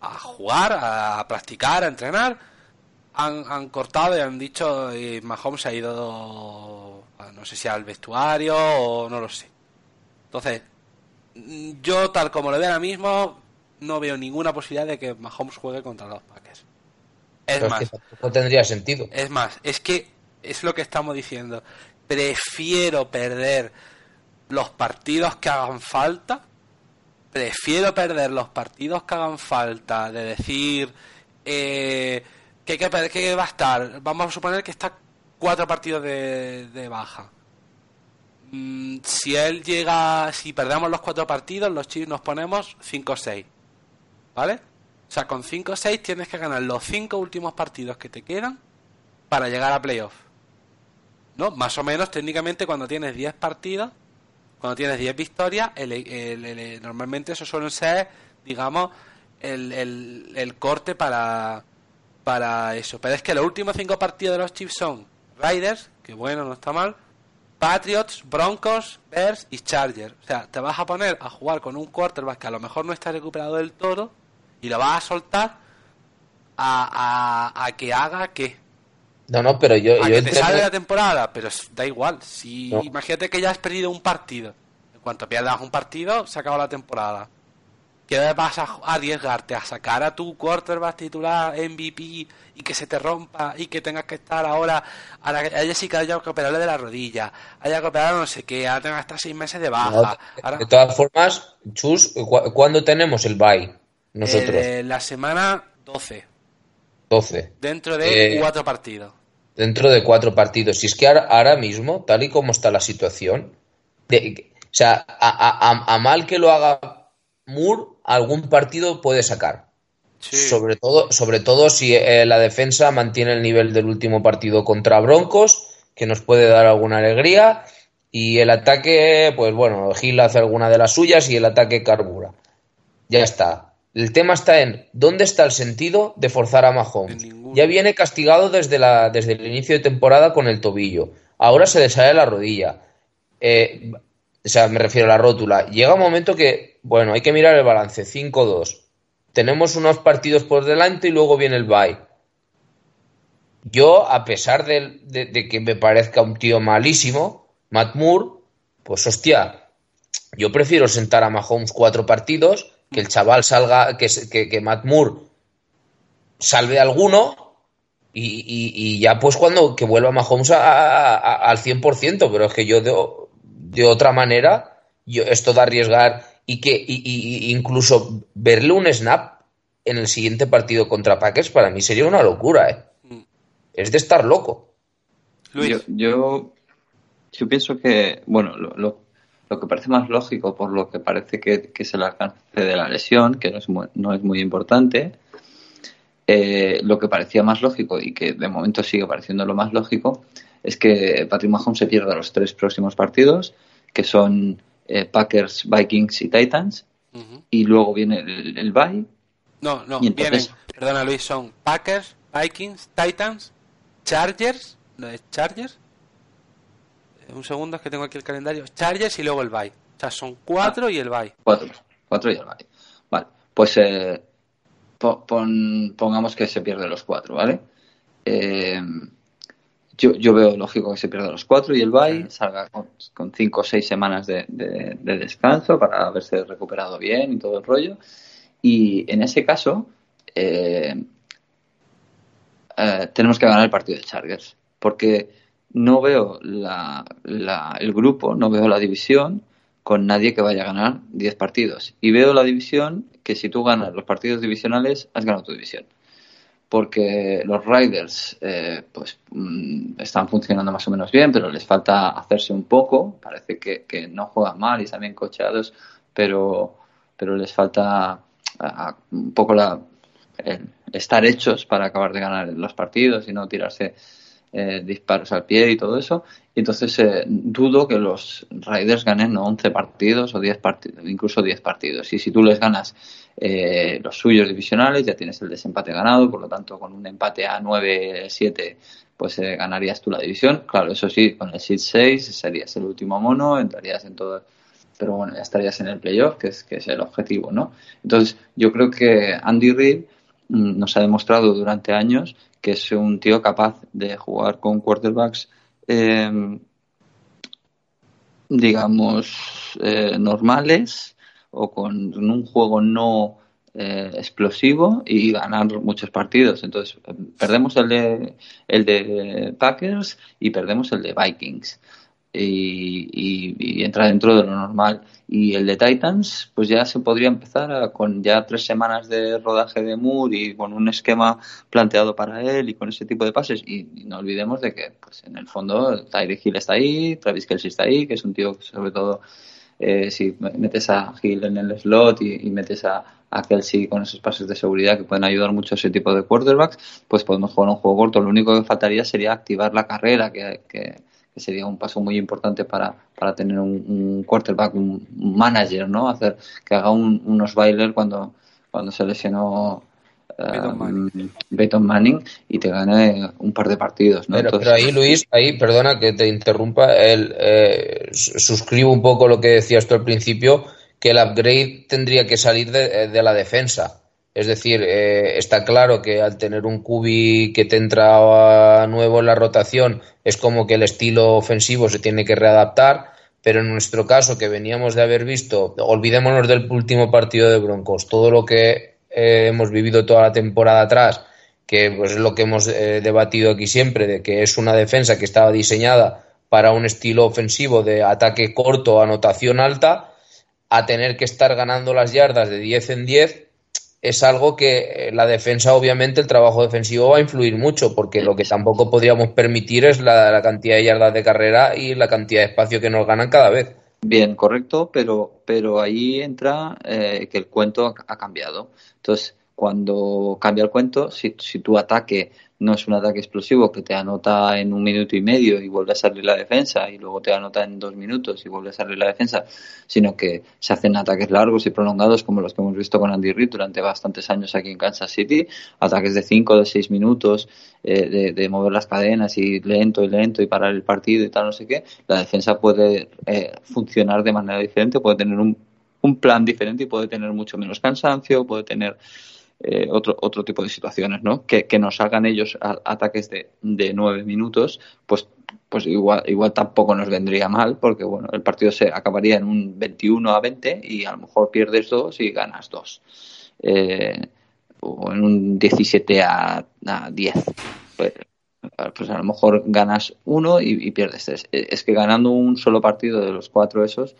a jugar, a practicar, a entrenar, han, han cortado y han dicho y Mahomes ha ido, no sé si al vestuario o no lo sé. Entonces, yo tal como lo veo ahora mismo, no veo ninguna posibilidad de que Mahomes juegue contra los Packers. Es más, no tendría sentido. Es más, es que es lo que estamos diciendo. Prefiero perder los partidos que hagan falta. Prefiero perder los partidos que hagan falta. De decir eh, que, que, va a estar. Vamos a suponer que está cuatro partidos de, baja. Mm, si él llega, si perdemos los cuatro partidos, los chips nos ponemos 5 o 6. ¿Vale? O sea, con 5 o 6 tienes que ganar los cinco últimos partidos que te quedan para llegar a playoff. ¿No? Más o menos, técnicamente, cuando tienes 10 partidos, cuando tienes 10 victorias, normalmente eso suele ser, digamos, el, el, corte para, para eso. Pero es que los últimos 5 partidos de los Chiefs son Riders, que bueno, no está mal, Patriots, Broncos, Bears y Chargers. O sea, te vas a poner a jugar con un quarterback que a lo mejor no está recuperado del todo y lo vas a soltar a, a, a que haga qué no, no, pero yo. A que te sale la temporada, pero da igual. Si imagínate que ya has perdido un partido. En cuanto pierdas un partido, se acaba la temporada. ¿Qué vas a arriesgarte a sacar a tu quarterback titular MVP y que se te rompa y que tengas que estar ahora a la sí que haya que operarle de la rodilla, haya que operar no sé qué, ahora tenga hasta seis meses de baja. De todas formas, Chus, ¿cuándo tenemos el bye? Nosotros. Eh, la semana 12. 12. Dentro de eh, cuatro partidos dentro de cuatro partidos. Y es que ahora, mismo, tal y como está la situación, de, o sea, a, mal que lo haga Moore, algún partido puede sacar. Sobre, todo, sobre todo si eh, la defensa mantiene el nivel del último partido contra Broncos, que nos puede dar alguna alegría. Y el ataque, pues bueno, Gil hace alguna de las suyas y el ataque carbura. Ya está. El tema está en dónde está el sentido de forzar a Mahomes. Ya viene castigado desde, la, desde el inicio de temporada con el tobillo. Ahora se le sale la rodilla. Eh, o sea, me refiero a la rótula. Llega un momento que, bueno, hay que mirar el balance. 5-2. Tenemos unos partidos por delante y luego viene el bye. Yo, a pesar de, que me parezca un tío malísimo, Matt Moore, pues hostia, yo prefiero sentar a Mahomes cuatro partidos que el chaval salga, que, que, que Matt Moore salve alguno y, y, ya pues cuando que vuelva Mahomes a, al 100%, pero es que yo de, otra manera, yo esto de arriesgar y que y, incluso verle un snap en el siguiente partido contra Packers para mí sería una locura, ¿eh? Mm. Es de estar loco. Yo, yo, yo pienso que, bueno, lo, lo que parece más lógico por lo que parece que, es el alcance de la lesión, que no es muy, no es muy importante, eh, lo que parecía más lógico y que de momento sigue pareciendo lo más lógico es que Patrick Mahomes se pierda los tres próximos partidos, que son eh, Packers, Vikings y Titans, y luego viene el, el bye. No, no, vienen, perdona Luis, son Packers, Vikings, Titans, Chargers, ¿no es Chargers? un segundo, es que tengo aquí el calendario. Chargers y luego el bye. O sea, son cuatro y el bye. Cuatro, cuatro y el bye. Vale, pues eh, pongamos que se pierde los cuatro, ¿vale? Eh, yo, yo, veo lógico que se pierda los cuatro y el bye salga con, cinco o seis semanas de, descanso para haberse recuperado bien y todo el rollo. Y en ese caso, eh, tenemos que ganar el partido de Chargers. Porque no veo la, el grupo, no veo la división con nadie que vaya a ganar 10 partidos. Y veo la división que si tú ganas los partidos divisionales, has ganado tu división. Porque los Riders eh, pues mm, están funcionando más o menos bien, pero les falta hacerse un poco. Parece que, no juegan mal y están bien cocheados, pero, pero les falta un poco la, estar hechos para acabar de ganar los partidos y no tirarse eh, disparos al pie y todo eso. Y entonces eh, dudo que los Raiders ganen 11 partidos o 10 partidos, incluso 10 partidos. Y si tú les ganas eh, los suyos divisionales, ya tienes el desempate ganado, por lo tanto, con un empate a 9-7, pues ganarías tú la división. Claro, eso sí, con el seed 6 serías el último mono, entrarías en todo pero bueno, ya estarías en el playoff, que es, que es el objetivo, ¿no? Entonces, yo creo que Andy Reid nos ha demostrado durante años que es un tío capaz de jugar con quarterbacks, em, digamos, eh, normales o con un juego no eh, explosivo y ganar muchos partidos. Entonces, perdemos el de, el de Packers y perdemos el de Vikings y, entra dentro de lo normal. Y el de Titans, pues ya se podría empezar con ya tres semanas de rodaje de Moore y con un esquema planteado para él y con ese tipo de pases. Y, no olvidemos de que, pues en el fondo, Tyreek Hill está ahí, Travis Kelsey está ahí, que es un tío que sobre todo eh, si metes a Hill en el slot y, metes a, a, Kelsey con esos pases de seguridad que pueden ayudar mucho a ese tipo de quarterbacks, pues podemos jugar un juego corto. Lo único que faltaría sería activar la carrera, que que sería un paso muy importante para, para tener un, quarterback, un manager, ¿no? Hacer que haga unos bailes cuando, cuando se lesionó uh, Manning. y te gane un par de partidos. ¿no? Pero, ahí, Luis, ahí, perdona que te interrumpa, el, eh, suscribo un poco lo que decías tú al principio, que el upgrade tendría que salir de, de la defensa. Es decir, eh, está claro que al tener un cubi que te entra nuevo en la rotación, es como que el estilo ofensivo se tiene que readaptar, pero en nuestro caso, que veníamos de haber visto, olvidémonos del último partido de Broncos, todo lo que eh, hemos vivido toda la temporada atrás, que pues, es lo que hemos eh, debatido aquí siempre, de que es una defensa que estaba diseñada para un estilo ofensivo de ataque corto, anotación alta, a tener que estar ganando las yardas de 10 en 10 es algo que eh, la defensa, obviamente, el trabajo defensivo va a influir mucho, porque lo que tampoco podríamos permitir es la, cantidad de yardas de carrera y la cantidad de espacio que nos ganan cada vez. Bien, correcto, pero, pero ahí entra eh, que el cuento ha cambiado. Entonces, cuando cambia el cuento, si, si tu ataque no es un ataque explosivo que te anota en un minuto y medio y vuelve a salir la defensa y luego te anota en dos minutos y vuelve a salir la defensa, sino que se hacen ataques largos y prolongados como los que hemos visto con Andy Reid durante bastantes años aquí en Kansas City, ataques de cinco, de seis minutos, eh, de, mover las cadenas y lento y lento y parar el partido y tal, no sé qué, la defensa puede eh, funcionar de manera diferente, puede tener un, un plan diferente y puede tener mucho menos cansancio, puede tener eh, otro, otro tipo de situaciones, ¿no? Que, que nos hagan ellos ataques de, de nueve minutos, pues, pues igual, igual tampoco nos vendría mal, porque bueno, el partido se acabaría en un 21 a 20 y a lo mejor pierdes dos y ganas dos. Eh, o en un 17 a, 10. Pues, pues, a lo mejor ganas uno y, y, pierdes tres. Es que ganando un solo partido de los cuatro esos,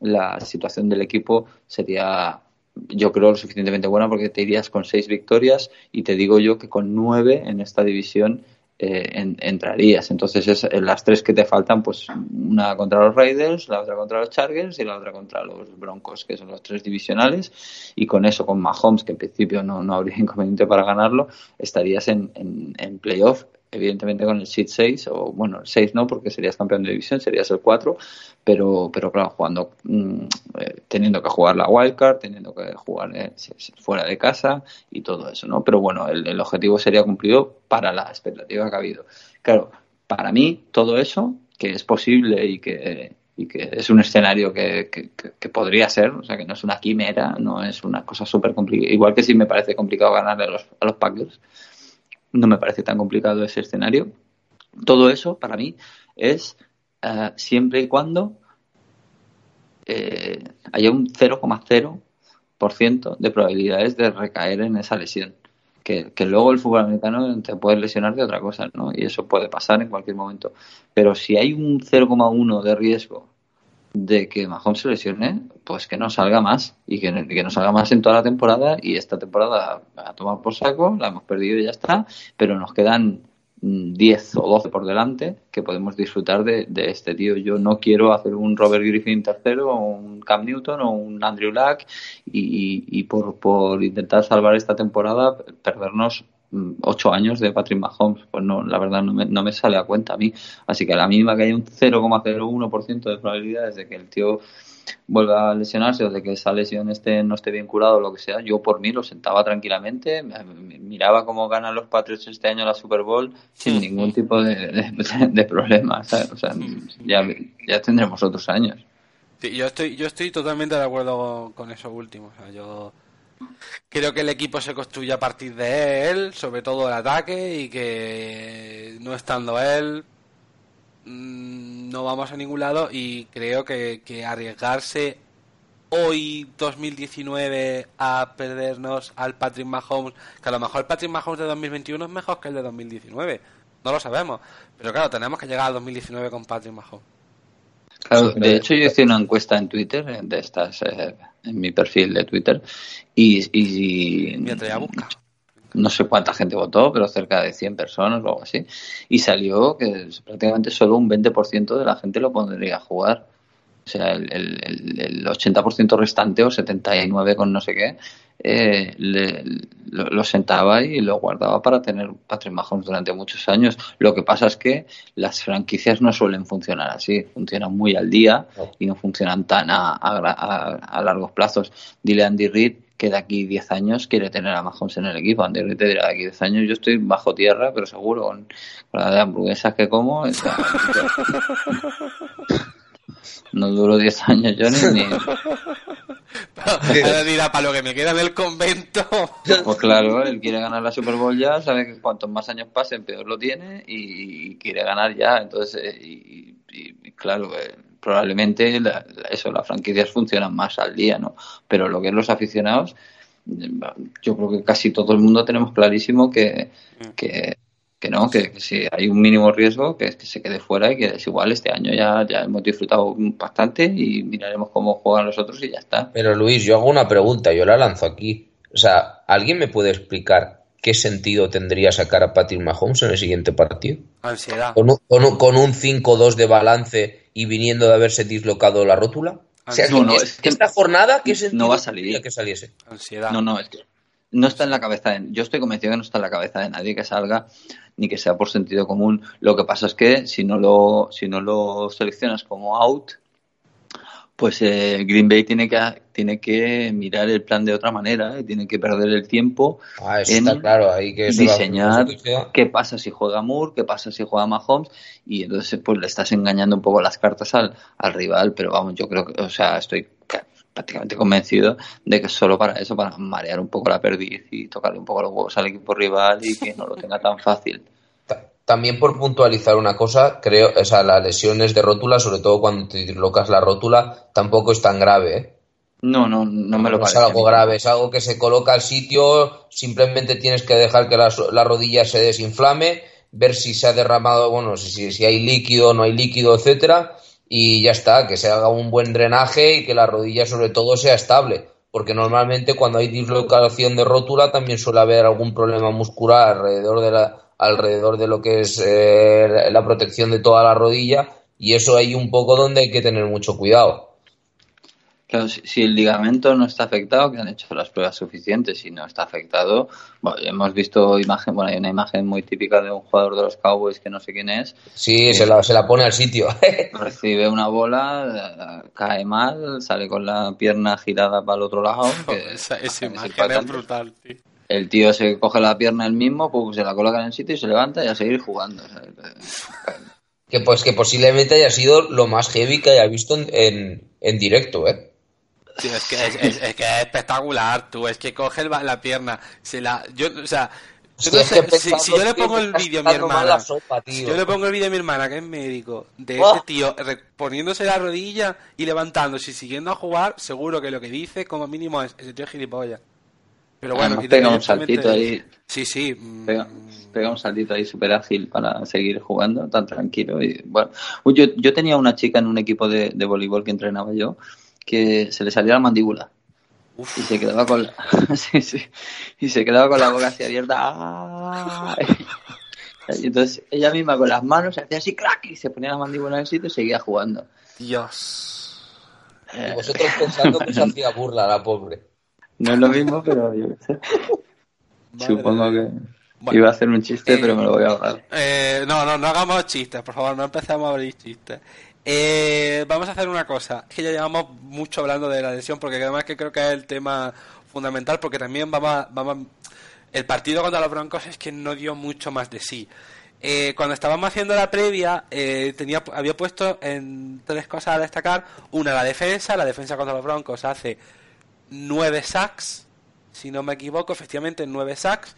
la situación del equipo sería yo creo lo suficientemente buena porque te irías con seis victorias y te digo yo que con nueve en esta división eh, entrarías. Entonces es eh, las tres que te faltan, pues una contra los Raiders, la otra contra los Chargers y la otra contra los Broncos, que son los tres divisionales. Y con eso, con Mahomes, que en principio no, no habría inconveniente para ganarlo, estarías en, en, en playoff evidentemente con el Seed 6, o bueno, el 6 no, porque serías campeón de división, serías el 4, pero, pero claro, jugando, mm, eh, teniendo que jugar la wildcard, teniendo que jugar eh, fuera de casa y todo eso, ¿no? Pero bueno, el, objetivo sería cumplido para la expectativa que ha habido. Claro, para mí, todo eso, que es posible y que, y que es un escenario que, que, podría ser, o sea, que no es una quimera, no es una cosa súper complicada, igual que sí me parece complicado ganarle a los, a los Packers, no me parece tan complicado ese escenario. Todo eso, para mí, es eh, siempre y cuando eh, haya un 0,0% de probabilidades de recaer en esa lesión. Que, que, luego el fútbol americano te puede lesionar de otra cosa, ¿no? Y eso puede pasar en cualquier momento. Pero si hay un 0,1 de riesgo de que Mahomes se lesione, pues que no salga más y que, no salga más en toda la temporada y esta temporada a tomar por saco, la hemos perdido y ya está, pero nos quedan 10 o 12 por delante que podemos disfrutar de, este tío. Yo no quiero hacer un Robert Griffin tercero o un Cam Newton o un Andrew Luck y, y por, por intentar salvar esta temporada perdernos ocho años de Patrick Mahomes. Pues no, la verdad no me, no me sale a cuenta a mí. Así que a la mínima que haya un 0,01% de probabilidades de que el tío vuelva a lesionarse o de que esa lesión esté, no esté bien curado o lo que sea, yo por mí lo sentaba tranquilamente, miraba cómo ganan los Patriots este año la Super Bowl sin ningún tipo de, de, problema, O sea, ya, ya tendremos otros años. Sí, yo estoy, yo estoy totalmente de acuerdo con eso último. O sea, yo creo que el equipo se construye a partir de él, sobre todo el ataque, y que no estando él, mm, no vamos a ningún lado. Y creo que, que arriesgarse hoy 2019 a perdernos al Patrick Mahomes, que a lo mejor el Patrick Mahomes de 2021 es mejor que el de 2019, no lo sabemos, pero claro, tenemos que llegar al 2019 con Patrick Mahomes. Claro, de hecho yo hice una encuesta en Twitter, eh, de estas, eh, en mi perfil de Twitter, y, y, Mientras ya busca. no sé cuánta gente votó, pero cerca de 100 personas o algo así, y salió que prácticamente solo un 20% de la gente lo pondría a jugar. O sea, el, el, el 80% restante o 79 con no sé qué, eh, le, lo, lo, sentaba y lo guardaba para tener Patrick Mahomes durante muchos años. Lo que pasa es que las franquicias no suelen funcionar así, funcionan muy al día y no funcionan tan a, a, a, a largos plazos. Dile a Andy Reid que de aquí 10 años quiere tener a Mahomes en el equipo. Andy Reid te dirá, de aquí 10 años yo estoy bajo tierra, pero seguro, con, con la de hamburguesas que como. no duró 10 años yo ni... ni... Dirá, para lo que me queda del convento. Pues claro, él quiere ganar la Super Bowl ya, sabe que cuantos más años pasen, peor lo tiene y, quiere ganar ya. Entonces, eh, y, claro, eh, probablemente la, eso, las franquicias funcionan más al día, ¿no? Pero lo que es los aficionados, yo creo que casi todo el mundo tenemos clarísimo que, que que no, que, que, si hay un mínimo riesgo, que, que se quede fuera y que es igual, este año ya, ya hemos disfrutado bastante y miraremos cómo juegan los otros y ya está. Pero Luis, yo hago una pregunta, yo la lanzo aquí. O sea, ¿alguien me puede explicar qué sentido tendría sacar a Patrick Mahomes en el siguiente partido? Ansiedad. Con un, con un, con un 5-2 de balance y viniendo de haberse dislocado la rótula. O sea, no, no, es que esta jornada, ¿qué sentido no va a salir que saliese? Ansiedad. No, no, es que no está en la cabeza de, yo estoy convencido que no está en la cabeza de nadie que salga ni que sea por sentido común. Lo que pasa es que si no lo, si no lo seleccionas como out, pues eh, Green Bay tiene que, tiene que mirar el plan de otra manera, ¿eh? tiene que perder el tiempo ah, en claro. Ahí que diseñar qué pasa si juega Moore, qué pasa si juega Mahomes, y entonces pues le estás engañando un poco las cartas al, al rival, pero vamos, yo creo que, o sea, estoy prácticamente convencido de que solo para eso, para marear un poco la perdiz y tocarle un poco los huevos al equipo rival y que no lo tenga tan fácil. También por puntualizar una cosa, creo, o sea, las lesiones de rótula, sobre todo cuando te dislocas la rótula, tampoco es tan grave, ¿eh? No, no, no me lo no es algo grave, es algo que se coloca al sitio, simplemente tienes que dejar que la, la rodilla se desinflame, ver si se ha derramado, bueno, si, si hay líquido, no hay líquido, etcétera, y ya está, que se haga un buen drenaje y que la rodilla sobre todo sea estable, porque normalmente cuando hay dislocación de rótula también suele haber algún problema muscular alrededor de la alrededor de lo que es eh, la protección de toda la rodilla y eso hay un poco donde hay que tener mucho cuidado. Claro, si, si, el ligamento no está afectado, que han hecho las pruebas suficientes y no está afectado, bueno, hemos visto imagen, bueno, hay una imagen muy típica de un jugador de los Cowboys que no sé quién es. Sí, se la, se la pone al sitio. recibe una bola, cae mal, sale con la pierna girada para el otro lado. Que, esa, esa imagen es brutal, tío. El tío se coge la pierna él mismo, pues se la coloca en el sitio y se levanta y a seguir jugando. que pues que posiblemente haya sido lo más heavy que haya visto en, en, en directo, ¿eh? Es que es, es, es, que es espectacular, tú. Es que coge la pierna, se la. Yo, o sea. Yo no sé, si, si, yo le pongo el vídeo a mi hermana, sopa, si yo le pongo el vídeo a mi hermana, que es médico, de oh. ese tío poniéndose la rodilla y levantándose y siguiendo a jugar, seguro que lo que dice, como mínimo, es ese tío es gilipollas. Pero bueno, Además, pega un saltito ahí. Sí, sí. Pega, pega un saltito ahí súper ágil para seguir jugando tan tranquilo. Y bueno, yo, yo tenía una chica en un equipo de, de voleibol que entrenaba yo que se le salía la mandíbula. Uf. Y se quedaba con la... sí, sí. Y se quedaba con la boca así abierta. ¡Ah! Y entonces ella misma con las manos se hacía así crack y se ponía la mandíbula en el sitio y seguía jugando. Dios. Y vosotros pensando que se hacía burla la pobre. No es lo mismo, pero yo qué sé. Madre Supongo que bueno, iba a hacer un chiste, eh, pero me lo voy a ahorrar. Eh, no, no, no hagamos chistes, por favor, no empecemos a abrir chistes. Eh, vamos a hacer una cosa. Es que ya llevamos mucho hablando de la lesión, porque además que creo que es el tema fundamental, porque también vamos a, vamos a... El partido contra los Broncos es que no dio mucho más de sí. eh, cuando estábamos haciendo la previa, eh, tenía, había puesto en tres cosas a destacar. Una, la defensa. La defensa contra los Broncos hace nueve sacks, si no me equivoco, efectivamente nueve sacks.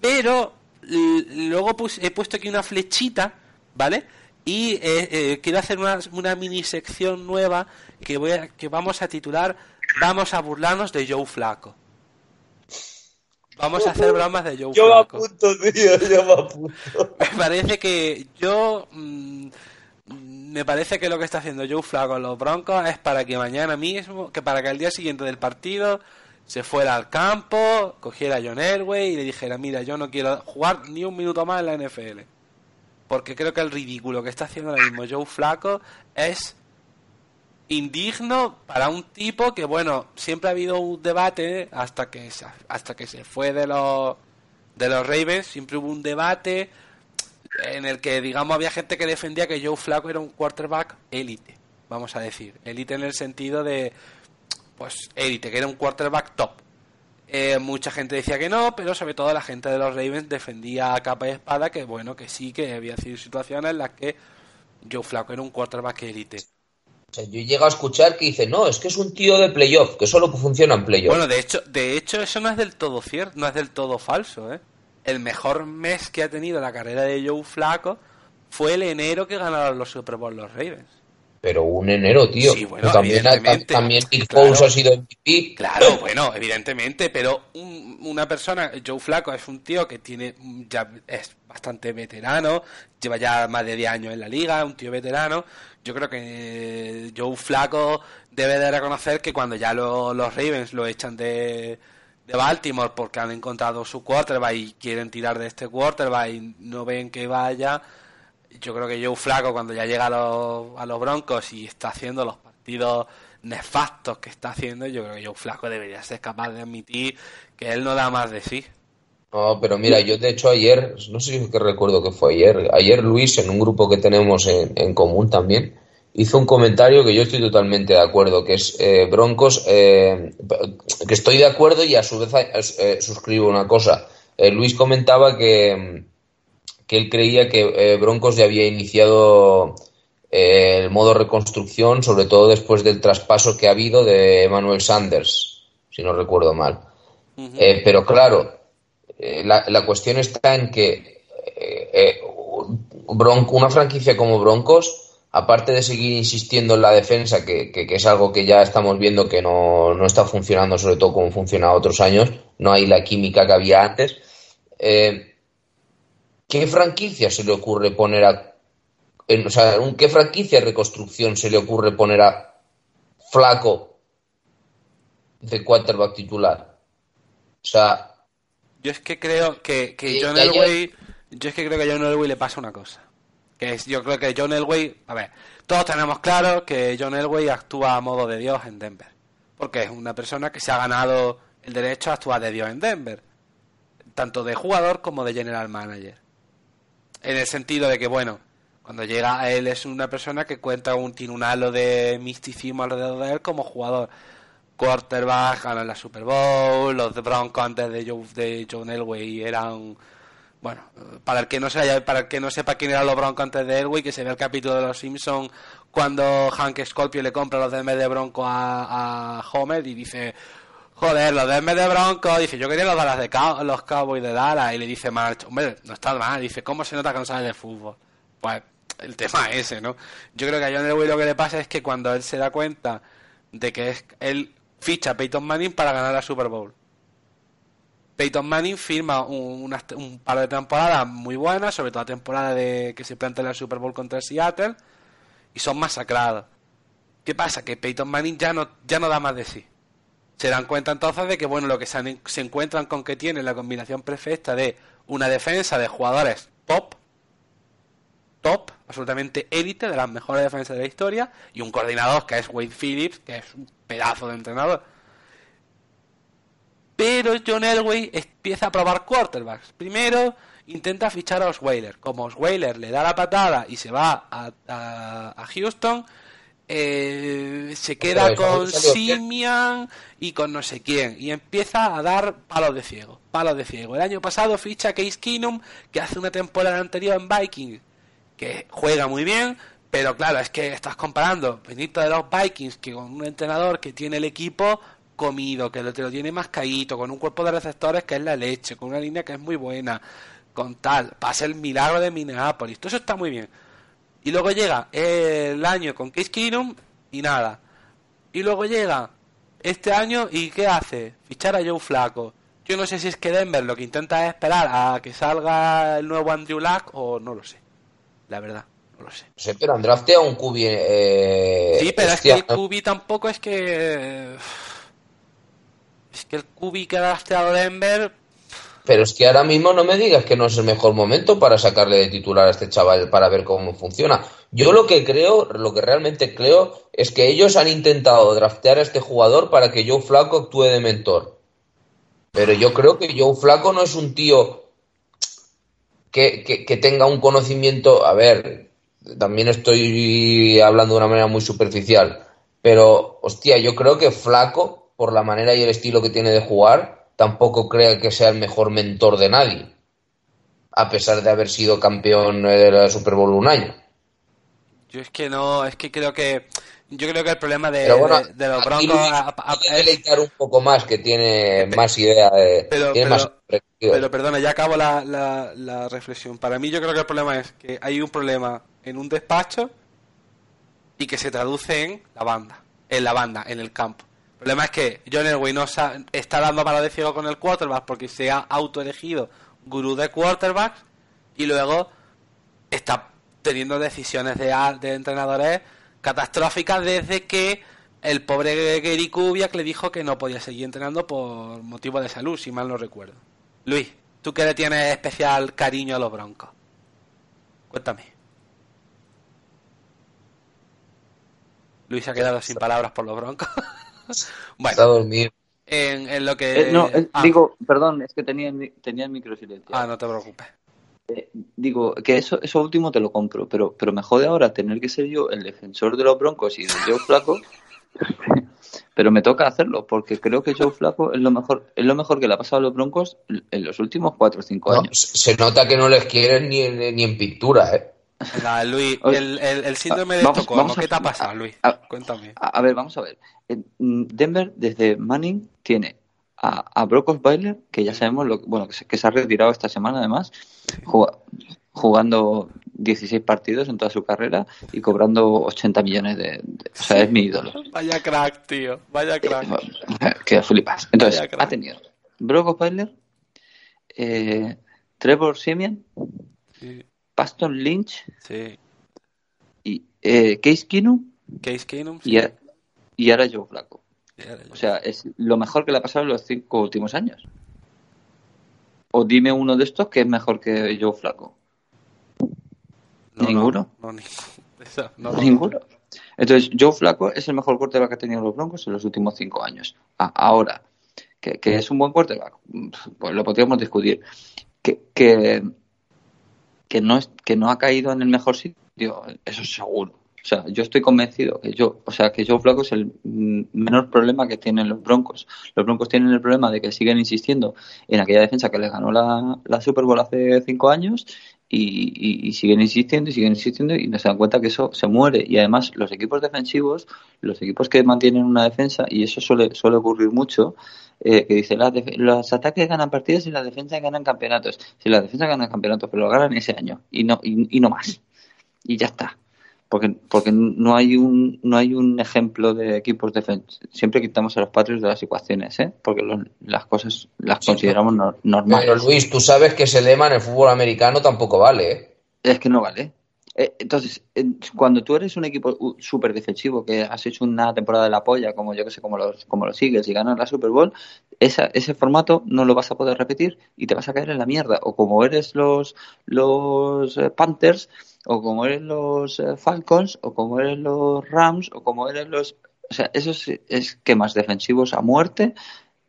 Pero luego he puesto aquí una flechita, ¿vale? Y eh, quiero hacer una, una mini sección nueva que, voy a, que vamos a titular Vamos a burlarnos de Joe Flaco. Vamos a hacer bromas de Joe Yo me apunto, tío, yo me apunto. Me parece que yo... Mm, me parece que lo que está haciendo Joe Flaco en los Broncos es para que mañana mismo, que para que al día siguiente del partido se fuera al campo, cogiera a John Elway y le dijera, mira, yo no quiero jugar ni un minuto más en la NFL. Porque creo que el ridículo que está haciendo ahora mismo Joe Flaco es indigno para un tipo que, bueno, siempre ha habido un debate hasta que, hasta que se fue de los, de los Ravens, siempre hubo un debate en el que, digamos, había gente que defendía que Joe Flacco era un quarterback élite, vamos a decir. Élite en el sentido de, pues, élite, que era un quarterback top. Eh, mucha gente decía que no, pero sobre todo la gente de los Ravens defendía a capa y espada que, bueno, que sí, que había sido situaciones en las que Joe Flacco era un quarterback élite. O sea, yo he llegado a escuchar que dice, no, es que es un tío de playoff, que solo funciona en playoff. Bueno, de hecho, de hecho eso no es del todo cierto, no es del todo falso, ¿eh? El mejor mes que ha tenido la carrera de Joe Flaco fue el enero que ganaron los Super Bowl los Ravens. Pero un enero, tío. Sí, bueno, también, también Nick claro, ha sido MVP. Claro, bueno, evidentemente, pero una persona, Joe Flaco es un tío que tiene ya es bastante veterano, lleva ya más de 10 años en la liga, un tío veterano. Yo creo que Joe Flaco debe de reconocer que cuando ya los Ravens lo echan de, de Baltimore porque han encontrado su quarterback y quieren tirar de este quarterback y no ven que vaya yo creo que Joe Flaco cuando ya llega a los, a los Broncos y está haciendo los partidos nefastos que está haciendo, yo creo que Joe Flaco debería ser capaz de admitir que él no da más de sí. No, pero mira, yo de hecho ayer, no sé si que recuerdo que fue ayer, ayer Luis en un grupo que tenemos en, común también, hizo un comentario que yo estoy totalmente de acuerdo, que es eh, Broncos, eh, que estoy de acuerdo y a su vez eh, suscribo una cosa. Luis comentaba que, que él creía que eh, Broncos ya había iniciado eh, el modo reconstrucción, sobre todo después del traspaso que ha habido de Emmanuel Sanders, si no recuerdo mal. Eh, pero claro, la, la, cuestión está en que Bronco, una franquicia como Broncos, aparte de seguir insistiendo en la defensa, que, que, es algo que ya estamos viendo que no, no, está funcionando, sobre todo como funcionaba otros años, no hay la química que había antes. Eh, ¿qué franquicia se le ocurre poner a. En, o sea, ¿qué franquicia de reconstrucción se le ocurre poner a Flaco de quarterback titular? O sea. Yo es que creo que, que John Elway. Yo es que creo que a John Elway le pasa una cosa. Que es, yo creo que John Elway. A ver, todos tenemos claro que John Elway actúa a modo de Dios en Denver. Porque es una persona que se ha ganado el derecho a actuar de Dios en Denver. Tanto de jugador como de general manager en el sentido de que, bueno, cuando llega él es una persona que cuenta un, tiene un halo de misticismo alrededor de él como jugador. Quarterback, ganan la Super Bowl, los Broncos antes de, Joe, de John Elway eran bueno, para el que no se para el que no sepa quién eran los Broncos antes de Elway, que se ve el capítulo de los Simpsons cuando Hank Scorpio le compra los DM de Bronco a, a Homer y dice Joder, los DM de Broncos, dice, yo quería los Dallas de los Cowboys de Dallas, y le dice March, hombre, no está mal, dice, ¿cómo se nota que no sabe de fútbol? Pues el tema es ese, ¿no? Yo creo que a John Elway lo que le pasa es que cuando él se da cuenta de que es, él ficha a Peyton Manning para ganar la Super Bowl. Peyton Manning firma un, par de temporadas muy buenas, sobre todo la temporada de que se plantea la Super Bowl contra Seattle, y son masacrados. ¿Qué pasa? Que Peyton Manning ya no, ya no da más de sí se dan cuenta entonces de que bueno lo que se, se encuentran con que tiene la combinación perfecta de una defensa de jugadores top top, absolutamente élite, de las mejores defensas de la historia, y un coordinador que es Wade Phillips, que es un pedazo de entrenador. Pero John Elway empieza a probar quarterbacks. Primero intenta fichar a Osweiler. Como Osweiler le da la patada y se va a, a Houston, eh, se queda con Simian y con no sé quién y empieza a dar palos de ciego, palos de ciego. El año pasado ficha a Case Keenum que hace una temporada anterior en Vikings que juega muy bien, pero claro, es que estás comparando Benito de los Vikings que con un entrenador que tiene el equipo comido, que te lo tiene más caído, con un cuerpo de receptores que es la leche, con una línea que es muy buena, con tal, pasa el milagro de Minneapolis, todo eso está muy bien. Y luego llega el año con Case Keenum y nada. Y luego llega este año y ¿qué hace? Fichar a Joe Flaco. Yo no sé si es que Denver lo que intenta es esperar a que salga el nuevo Andrew Luck o no lo sé. La verdad, no lo sé. Sí, pero han a un Cubi. Eh, sí, pero es que el Cubi tampoco es que. Es que el Cubi que ha drafteado Denver pero es que ahora mismo no me digas que no es el mejor momento para sacarle de titular a este chaval para ver cómo funciona. Yo lo que creo, lo que realmente creo, es que ellos han intentado draftear a este jugador para que Joe Flaco actúe de mentor. Pero yo creo que Joe Flaco no es un tío que, que tenga un conocimiento. A ver, también estoy hablando de una manera muy superficial. Pero, hostia, yo creo que Flaco, por la manera y el estilo que tiene de jugar, tampoco crea que sea el mejor mentor de nadie, a pesar de haber sido campeón de la Super Bowl un año. Yo es que no, es que creo que yo creo que el problema de, los Broncos es un poco más que tiene más idea de pero, pero, perdona ya acabo la, la, la, reflexión. Para mí yo creo que el problema es que hay un problema en un despacho y que se traduce en la banda en la banda en el campo el problema es que John Elway no está dando para de ciego con el quarterback porque se ha autoelegido gurú de quarterback y luego está teniendo decisiones de, de entrenadores catastróficas desde que el pobre Gary Kubiak le dijo que no podía seguir entrenando por motivo de salud, si mal no recuerdo. Luis, tú que le tienes especial cariño a los Broncos. Cuéntame. Luis se ha quedado sin palabras por los Broncos. bueno, Está dormido. En, lo que. Eh, no, ah. digo, perdón, es que tenía, tenía el micro silenciado. Ah, no te preocupes. Eh, digo, que eso, eso último te lo compro, pero, pero me jode ahora tener que ser yo el defensor de los Broncos y de Joe Flaco. pero me toca hacerlo porque creo que Joe Flaco es lo mejor es lo mejor que le ha pasado a los Broncos en los últimos 4 o 5 años. se nota que no les quieren ni, ni en pintura, ¿eh? Luis, el, el, síndrome de Estocolmo, ¿qué te ha pasado, Luis? Cuéntame. A, ver, vamos a ver. Mm, Denver, desde Manning, tiene a, a Brock Osweiler, que ya sabemos lo, bueno, que se, que se ha retirado esta semana además, jugando 16 partidos en toda su carrera y cobrando 80 millones de... o sea, es mi ídolo. Vaya crack, tío. Vaya crack. Eh, que flipas. Entonces, ha tenido Brock Osweiler, eh, Trevor Simeon, sí. Paston Lynch y eh, Case Keenum, Case Keenum y, y, ahora Joe Flaco. O sea, es lo mejor que le ha pasado en los cinco últimos años. O dime uno de estos que es mejor que Joe Flaco. ninguno. ninguno. Entonces, Joe Flaco es el mejor quarterback que ha tenido los Broncos en los últimos cinco años. ahora, que, es un buen quarterback, pues lo podríamos discutir. Que, que que no, es, que no ha caído en el mejor sitio, eso es seguro. O sea, yo estoy convencido que yo, o sea, que Joe Flaco es el menor problema que tienen los Broncos. Los Broncos tienen el problema de que siguen insistiendo en aquella defensa que les ganó la, la Super Bowl hace cinco años y, siguen insistiendo y siguen insistiendo y no se dan cuenta que eso se muere. Y además los equipos defensivos, los equipos que mantienen una defensa, y eso suele, suele ocurrir mucho, eh, que dice, los ataques ganan partidos y las defensas ganan campeonatos. Si las defensas ganan campeonatos, pero lo ganan ese año y no, y, no más. Y ya está. Porque, porque no hay un no hay un ejemplo de equipos defensivos. Siempre quitamos a los patrios de las ecuaciones, ¿eh? porque las cosas las consideramos normales. Pero Luis, tú sabes que ese lema en el fútbol americano tampoco vale. ¿eh? Es que no vale. Eh, entonces, cuando tú eres un equipo súper defensivo, que has hecho una temporada de la polla, como yo que sé, como los, como los Eagles y ganas la Super Bowl, ese formato no lo vas a poder repetir y te vas a caer en la mierda. O como eres los, los eh, Panthers, o como eres los eh, Falcons, o como eres los Rams, o como eres los. O sea, esos esquemas defensivos a muerte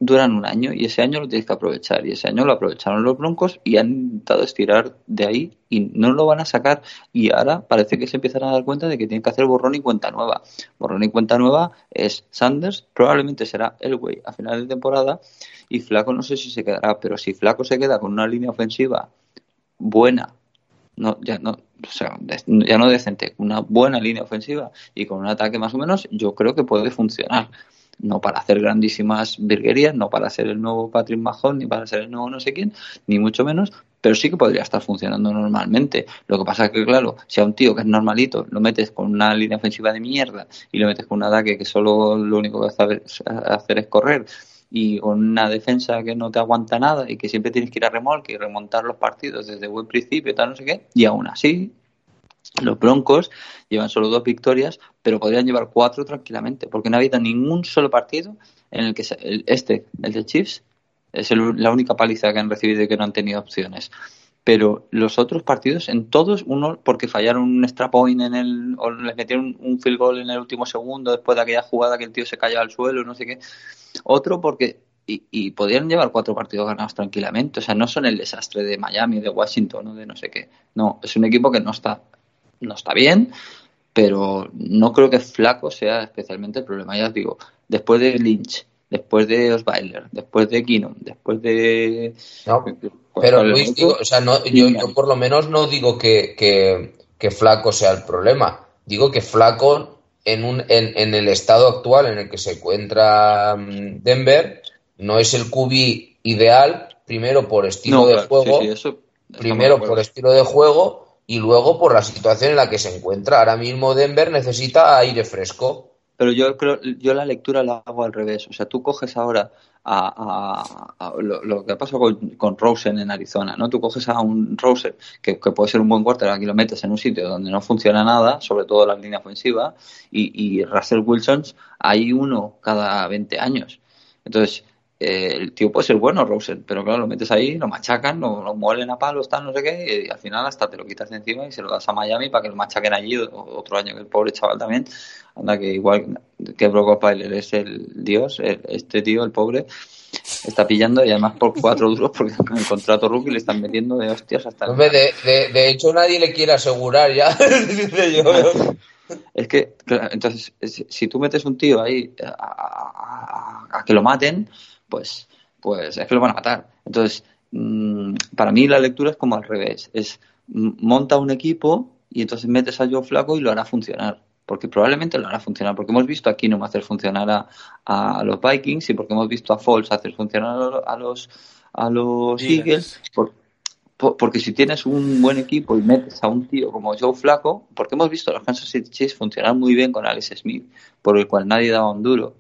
duran un año y ese año lo tienes que aprovechar. Y ese año lo aprovecharon los Broncos y han intentado estirar de ahí y no lo van a sacar. Y ahora parece que se empiezan a dar cuenta de que tienen que hacer borrón y cuenta nueva. Borrón y cuenta nueva es Sanders, probablemente será Elway a final de temporada y Flaco no sé si se quedará, pero si Flaco se queda con una línea ofensiva buena, no, ya no, o sea, ya no decente, una buena línea ofensiva y con un ataque más o menos, yo creo que puede funcionar no para hacer grandísimas virguerías, no para ser el nuevo Patrick Mahon, ni para ser el nuevo no sé quién, ni mucho menos, pero sí que podría estar funcionando normalmente. Lo que pasa es que, claro, si a un tío que es normalito lo metes con una línea ofensiva de mierda y lo metes con un ataque que solo lo único que hace hacer es correr y con una defensa que no te aguanta nada y que siempre tienes que ir a remolque y remontar los partidos desde buen principio, tal, no sé qué, y aún así los Broncos llevan solo dos victorias, pero podrían llevar cuatro tranquilamente, porque no ha habido ningún solo partido en el que este, el de Chiefs, es la única paliza que han recibido y que no han tenido opciones. Pero los otros partidos, en todos, uno porque fallaron un extra point en el, o les metieron un field goal en el último segundo después de aquella jugada que el tío se cayó al suelo, no sé qué. Otro porque y, y, podrían llevar cuatro partidos ganados tranquilamente. O sea, no son el desastre de Miami, de Washington o de no sé qué. No, es un equipo que no está no está bien, pero no creo que Flaco sea especialmente el problema. Ya os digo, después de Lynch, después de Osweiler, después de Keenum, después de... No, pero Luis, digo, o sea, no, yo, yo, por lo menos no digo que, que, Flaco sea el problema. Digo que Flaco, en, un, en, en, el estado actual en el que se encuentra mm, Denver, no es el QB ideal, primero por estilo de juego. primero por estilo de juego y luego por la situación en la que se encuentra. Ahora mismo Denver necesita aire fresco. Pero yo creo, yo la lectura la hago al revés. O sea, tú coges ahora a, lo, que pasó con, con, Rosen en Arizona, ¿no? Tú coges a un Rosen que, puede ser un buen quarterback y lo metes en un sitio donde no funciona nada, sobre todo la línea ofensiva, y, y Russell Wilson hay uno cada 20 años. Entonces, eh, el tío puede ser bueno, Rosen, pero claro, lo metes ahí, lo machacan, lo, lo muelen a palos, tal, no sé qué, y, al final hasta te lo quitas de encima y se lo das a Miami para que lo machaquen allí otro año, que el pobre chaval también, anda que igual que Brock Osweiler es el dios, este tío, el pobre, está pillando y además por cuatro duros porque con el contrato rookie le están metiendo de hostias hasta... Hombre, de, de, hecho nadie le quiere asegurar ya, Es que, entonces, si tú metes un tío ahí a que lo maten, pues, pues es que lo van a matar. Entonces, mm, para mí la lectura es como al revés. Es monta un equipo y entonces metes a Joe Flaco y lo hará funcionar. Porque probablemente lo hará funcionar. Porque hemos visto aquí no hacer funcionar a, a, los Vikings y porque hemos visto a Falls hacer funcionar a los, a los Eagles. porque si tienes un buen equipo y metes a un tío como Joe Flaco, porque hemos visto a los Kansas City Chiefs funcionar muy bien con Alex Smith, por el cual nadie daba un duro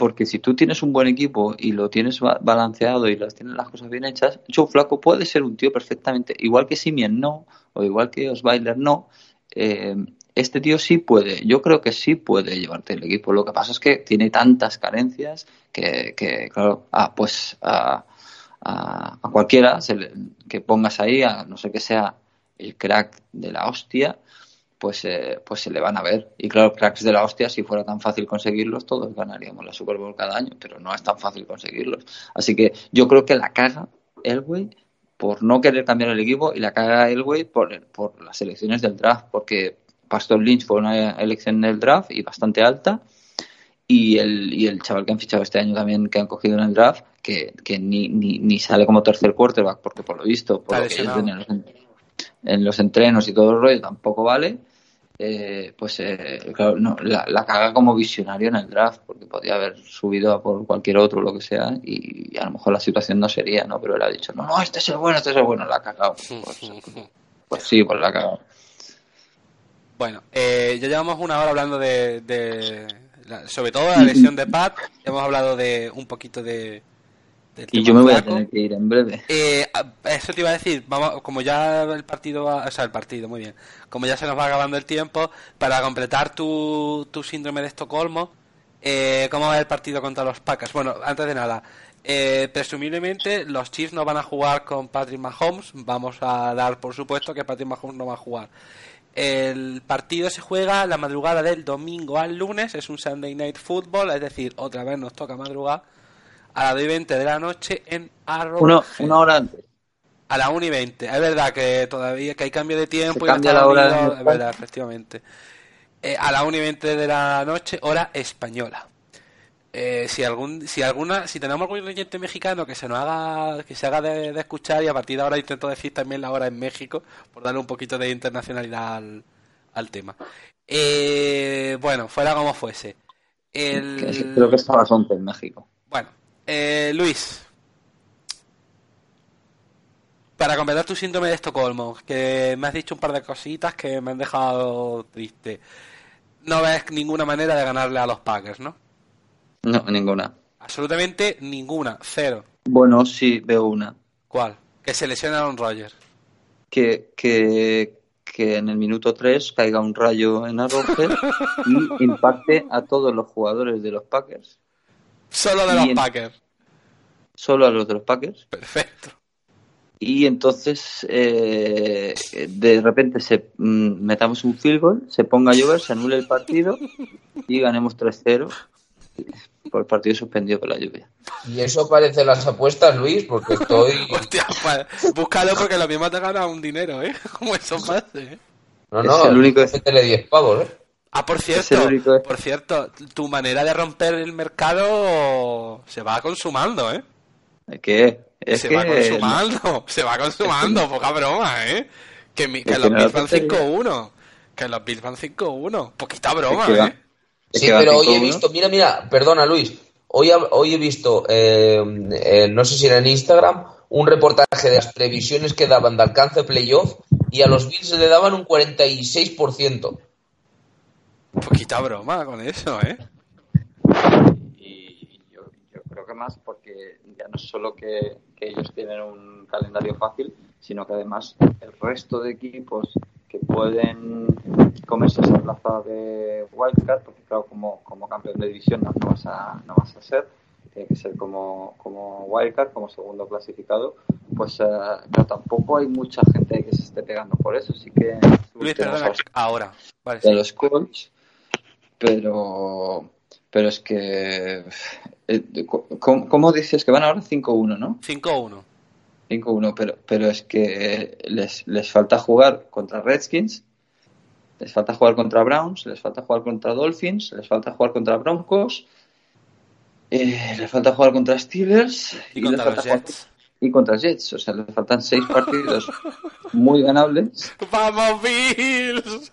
porque si tú tienes un buen equipo y lo tienes balanceado y las tienes las cosas bien hechas, Joe Flaco puede ser un tío perfectamente, igual que Simien no, o igual que Osweiler no, eh, este tío sí puede, yo creo que sí puede llevarte el equipo. Lo que pasa es que tiene tantas carencias que, claro, ah, pues a, cualquiera que pongas ahí, a no sé que sea el crack de la hostia, pues, eh, pues se le van a ver. Y claro, cracks de la hostia, si fuera tan fácil conseguirlos, todos ganaríamos la Super Bowl cada año, pero no es tan fácil conseguirlos. Así que yo creo que la caga Elway por no querer cambiar el equipo y la caga Elway por, por las elecciones del draft, porque Pastor Lynch fue una elección del draft y bastante alta. Y el, y el chaval que han fichado este año también, que han cogido en el draft, que, que ni, ni, ni sale como tercer quarterback, porque por lo visto, por lo que en los entrenos y todo el rollo, tampoco vale eh, pues eh, claro, no, la, caga como visionario en el draft, porque podía haber subido a por cualquier otro, lo que sea, y, a lo mejor la situación no sería, ¿no? Pero él ha dicho, no, no, este es el bueno, este es el bueno, la ha cagado. Pues, pues, sí, pues la ha cagado. Bueno, eh, ya llevamos una hora hablando de, sobre todo la lesión de Pat, hemos hablado de un poquito de, y yo me voy a tener que ir en breve. Eh, eso te iba a decir, vamos, como ya el partido va, o sea, el partido, muy bien, como ya se nos va acabando el tiempo, para completar tu, tu síndrome de Estocolmo, eh, ¿cómo va el partido contra los Packers? Bueno, antes de nada, eh, presumiblemente los Chiefs no van a jugar con Patrick Mahomes, vamos a dar por supuesto que Patrick Mahomes no va a jugar. El partido se juega la madrugada del domingo al lunes, es un Sunday Night Football, es decir, otra vez nos toca madrugar a las 2 y 20 de la noche en Arrow. una hora antes. A las 1 y 20. Es verdad que todavía que hay cambio de tiempo. y cambia la hora. es verdad, efectivamente. Eh, a las 1 y 20 de la noche, hora española. Eh, si algún si alguna si tenemos algún oyente mexicano que se nos haga que se haga de, escuchar y a partir de ahora intento decir también la hora en México por darle un poquito de internacionalidad al, al tema eh, bueno fuera como fuese creo que estaba a en México bueno eh, Luis para completar tu síndrome de Estocolmo que me has dicho un par de cositas que me han dejado triste no ves ninguna manera de ganarle a los Packers ¿no? No, ninguna. Absolutamente ninguna, cero. Bueno, sí, veo una. ¿Cuál? Que se lesione a Aaron Rodgers. Que, que, que en el minuto 3 caiga un rayo en Arrowhead y impacte a todos los jugadores de los Packers. Solo de los Packers. Solo a los de los Packers. Perfecto. Y entonces eh, de repente se mm, metamos un field goal, se ponga a llover, se anule el partido y ganemos 3-0 por el partido suspendido por la lluvia. Y eso parece las apuestas, Luis, porque estoy. Hostia, pues, búscalo porque lo mismo te gana un dinero, ¿eh? Como eso parece, ¿eh? No, no, el único que te le 10 pavos, ¿eh? Ah, por cierto, por cierto, tu manera de romper el mercado se va consumando, ¿eh? ¿Qué? se va consumando, se va consumando, poca broma, ¿eh? Que, los Bills van 5-1, que los Bills van 5-1, poquita broma, ¿eh? Sí, pero hoy he visto, mira, mira, perdona Luis, hoy, hoy he visto, eh, eh, no sé si era en Instagram, un reportaje de las previsiones que daban de alcance playoff y a los Bills le daban un 46%. Poquita broma con eso, ¿eh? Y yo, creo que más porque ya no es solo que, que ellos tienen un calendario fácil, sino que además el resto de equipos que pueden comerse esa plaza de wildcard, porque claro, como, como campeón de división no, vas a, no vas a ser, tiene que ser como, como wildcard, como segundo clasificado, pues eh, tampoco hay mucha gente que se esté pegando por eso, sí que... Luis, perdona, ahora, vale. De los Colts, pero... Pero es que... Eh, ¿Cómo, cómo dices que van ahora 5-1, no? 5-1. 5-1, pero, pero es que les, les falta jugar contra Redskins, les falta jugar contra Browns, les falta jugar contra Dolphins, les falta jugar contra Broncos, eh, les falta jugar contra Steelers y, contra Jets. y contra Jets. O sea, les faltan seis partidos muy ganables. ¡Vamos, Bills!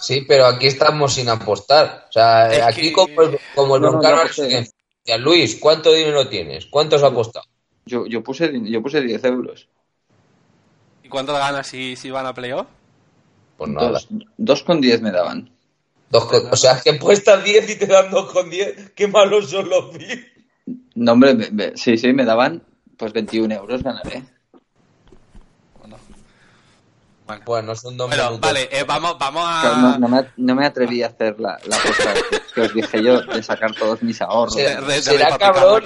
Sí, pero aquí estamos sin apostar. O sea, aquí como, como el no, Luis, ¿cuánto dinero tienes? ¿Cuánto has apostado? Yo, yo, puse, yo puse 10 euros. ¿Y cuánto ganas si, si van a playoff? Pues nada. Dos, con 10 me daban. Dos o sea, que puestas 10 y te dan dos con 10. Qué malos son los Bills. No, hombre, sí, sí, me daban pues 21 euros ganaré. Bueno, bueno son dos Pero, Vale, eh, vamos, vamos a... No, me, no, me, atreví a hacer la, la cosa que, os dije yo de sacar todos mis ahorros. Será, cabrón,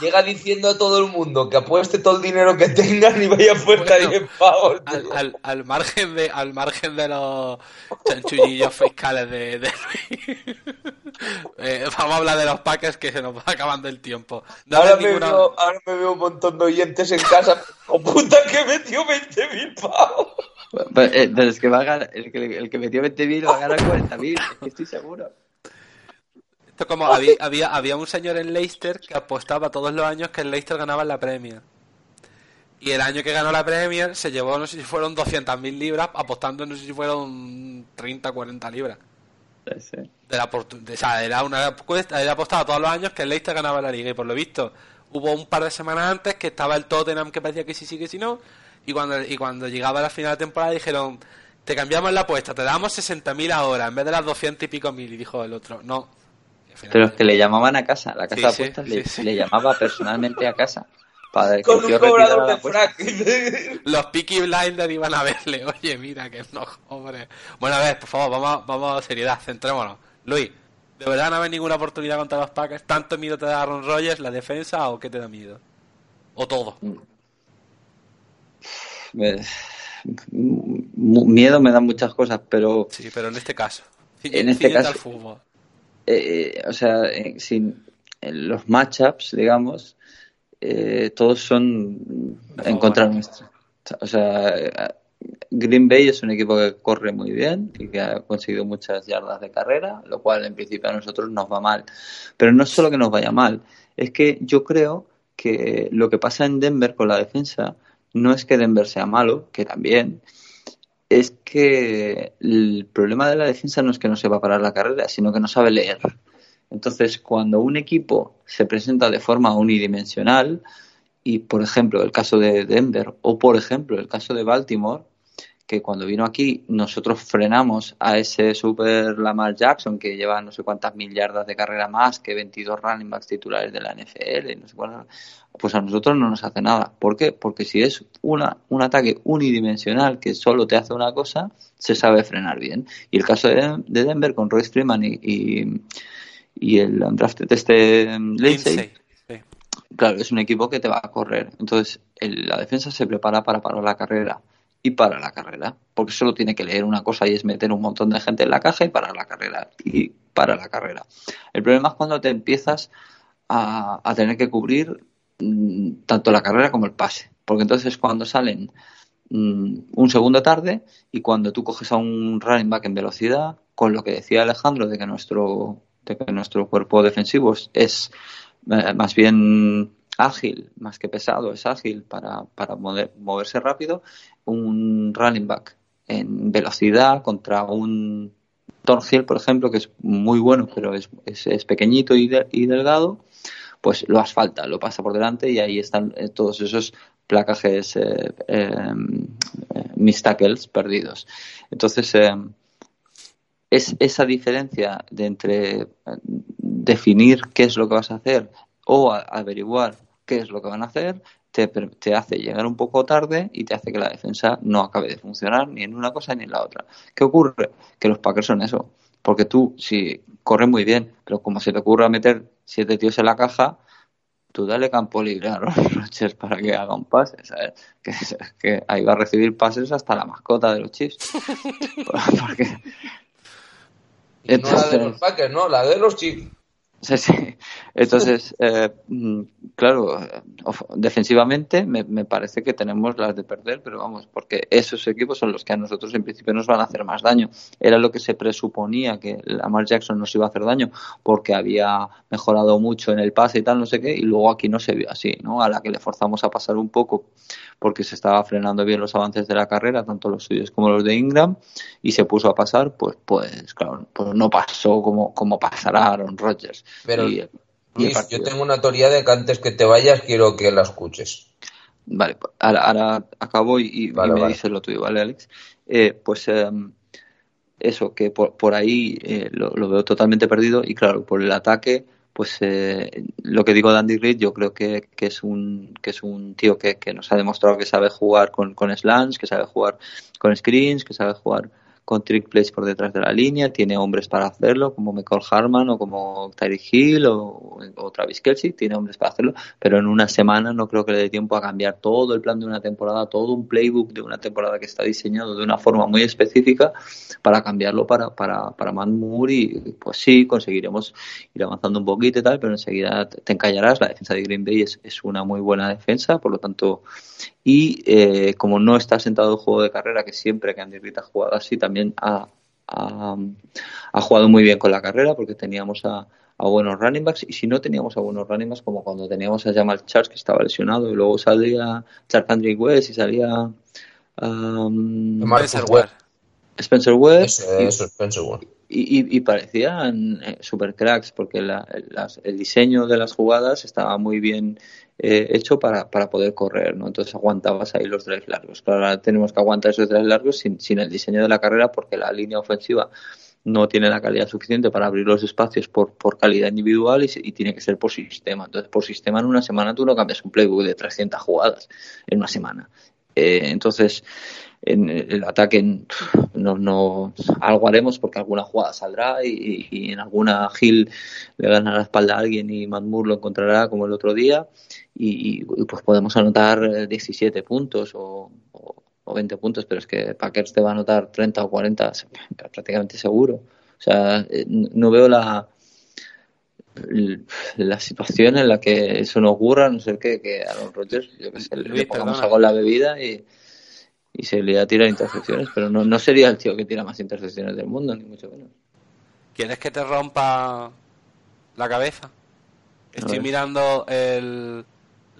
llega diciendo a todo el mundo que apueste todo el dinero que tengan y vaya a puerta 10 pavos. Al, al, margen de, al margen de los chanchullillos fiscales de, eh, vamos a hablar de los paques que se nos va acabando el tiempo. ahora, me veo, ahora, me veo, un montón de oyentes en casa. ¡Oh, puta que metió 20.000 pavos! Eh, pero, es que va a ganar, el que, el que metió 20.000 va a ganar 40.000, estoy seguro. Esto como había, había, había, un señor en Leicester que apostaba todos los años que el Leicester ganaba la Premier. Y el año que ganó la Premier se llevó, no sé si fueron 200.000 libras, apostando no sé si fueron 30, 40 libras. Sí. De la, o sea, era una era apostado todos los años que el Leicester ganaba la liga y por lo visto hubo un par de semanas antes que estaba el Tottenham que parecía que sí, sí, que sí, no. Y cuando, y cuando llegaba la final de temporada dijeron, te cambiamos la apuesta, te damos 60.000 ahora en vez de las 200 y pico mil. Y dijo el otro, no, pero es que le llamaban a casa, la casa de apuestas le, llamaba personalmente a casa. Para Con un cobrador de frac. Los Peaky Blinders iban a verle. Oye, mira que no, hombre. Bueno, a ver, por favor, vamos, vamos a seriedad, centrémonos. Luis, ¿de verdad no hay ninguna oportunidad contra los Packers? ¿Tanto miedo te da Aaron Rodgers, la defensa, o qué te da miedo? ¿O todo? miedo me dan muchas cosas, pero... Sí, pero en este caso. En este caso... Fútbol. Eh, o sea, eh, sin, los matchups, digamos, eh, todos son en contra nuestra. O sea, Green Bay es un equipo que corre muy bien y que ha conseguido muchas yardas de carrera, lo cual en principio a nosotros nos va mal. Pero no es solo que nos vaya mal, es que yo creo que lo que pasa en Denver con la defensa no es que Denver sea malo, que también, es que el problema de la defensa no es que no sepa parar la carrera, sino que no sabe leer. Entonces, cuando un equipo se presenta de forma unidimensional, y por ejemplo el caso de Denver, o por ejemplo el caso de Baltimore, que cuando vino aquí nosotros frenamos a ese super Lamar Jackson que lleva no sé cuántas mil yardas de carrera más que 22 running backs titulares de la NFL, no sé pues a nosotros no nos hace nada. ¿Por qué? Porque si es una, un ataque unidimensional que solo te hace una cosa, se sabe frenar bien. Y el caso de, Denver con Royce Freeman y, y, el undrafted este um, Lindsay, claro, es un equipo que te va a correr. Entonces, la defensa se prepara para parar la carrera y para la carrera, porque solo tiene que leer una cosa y es meter un montón de gente en la caja y parar la carrera y para la carrera. El problema es cuando te empiezas a, tener que cubrir mm, tanto la carrera como el pase, porque entonces cuando salen mm, un segundo tarde y cuando tú coges a un running back en velocidad, con lo que decía Alejandro de que nuestro de que nuestro cuerpo defensivo es, eh, más bien ágil, más que pesado, es ágil para, para moverse rápido, un running back en velocidad contra un Thornhill, por ejemplo, que es muy bueno, pero es, es, pequeñito y, y, delgado, pues lo asfalta, lo pasa por delante y ahí están eh, todos esos placajes, eh, em, eh, mis tackles perdidos. Entonces, es esa diferencia de entre definir qué es lo que vas a hacer o averiguar qué es lo que van a hacer, te, te, hace llegar un poco tarde y te hace que la defensa no acabe de funcionar ni en una cosa ni en la otra. ¿Qué ocurre? Que los Packers son eso. Porque tú, si corres muy bien, pero como se te ocurra meter siete tíos en la caja, tú dale campo libre a los Rodgers para que haga un pase, ¿sabes? Que, que, ahí va a recibir pases hasta la mascota de los Chiefs. Porque... no la de los Packers, no, la de los Chiefs. Sí, sí. Entonces, eh, mm, claro, defensivamente me, me, parece que tenemos las de perder, pero vamos, porque esos equipos son los que a nosotros en principio nos van a hacer más daño. Era lo que se presuponía que Lamar Jackson nos iba a hacer daño porque había mejorado mucho en el pase y tal, no sé qué, y luego aquí no se vio así, ¿no? A la que le forzamos a pasar un poco porque se estaba frenando bien los avances de la carrera, tanto los suyos como los de Ingram, y se puso a pasar, pues, pues claro, pues no pasó como, como pasará Aaron Rodgers. Pero, yo tengo una teoría de que antes que te vayas quiero que la escuches. Vale, pues, ahora, acabo y, me dices lo tuyo, ¿vale, Alex? Eh, pues em, eso, que por, ahí eh, lo, veo totalmente perdido y claro, por el ataque, pues eh, lo que digo de Andy Reid, yo creo que, que, es un que es un tío que, que nos ha demostrado que sabe jugar con, con slants, que sabe jugar con screens, que sabe jugar con trick plays por detrás de la línea, tiene hombres para hacerlo, como Michael Harman o como Tyreek Hill o, Travis Kelsey, tiene hombres para hacerlo, pero en una semana no creo que le dé tiempo a cambiar todo el plan de una temporada, todo un playbook de una temporada que está diseñado de una forma muy específica para cambiarlo para, para, para Man Moore y pues sí, conseguiremos ir avanzando un poquito y tal, pero enseguida te encallarás, la defensa de Green Bay es, es una muy buena defensa, por lo tanto y eh, como no está sentado el juego de carrera, que siempre que Andy Reid ha jugado así, también ha, ha, jugado muy bien con la carrera porque teníamos a, a, buenos running backs. Y si no teníamos a buenos running backs como cuando teníamos a Jamal Charles que estaba lesionado y luego salía Charles West y salía um, Spencer Webb Spencer Webb Spencer Webb y, y, parecían eh, super cracks porque el diseño de las jugadas estaba muy bien eh, hecho para, para poder correr, ¿no? Entonces aguantabas ahí los drives largos. ahora tenemos que aguantar esos drives largos sin, sin el diseño de la carrera porque la línea ofensiva no tiene la calidad suficiente para abrir los espacios por, por calidad individual y, y, tiene que ser por sistema. Entonces, por sistema en una semana tú no cambias un playbook de 300 jugadas en una semana. Eh, entonces, en el ataque no, no algo haremos porque alguna jugada saldrá y, en alguna Gil le gana la espalda a alguien y Matt lo encontrará como el otro día y, pues podemos anotar 17 puntos o, o, 20 puntos, pero es que Packers te va a anotar 30 o 40 prácticamente seguro. O sea, eh, no veo la la situación en la que eso no ocurra, no sé qué, que a los Rodgers, yo que sé, le pongamos algo en la bebida y, y se le a tirar intercepciones, pero no, no sería el tío que tira más intercepciones del mundo, ni mucho menos. ¿Quieres que te rompa la cabeza? Estoy mirando el,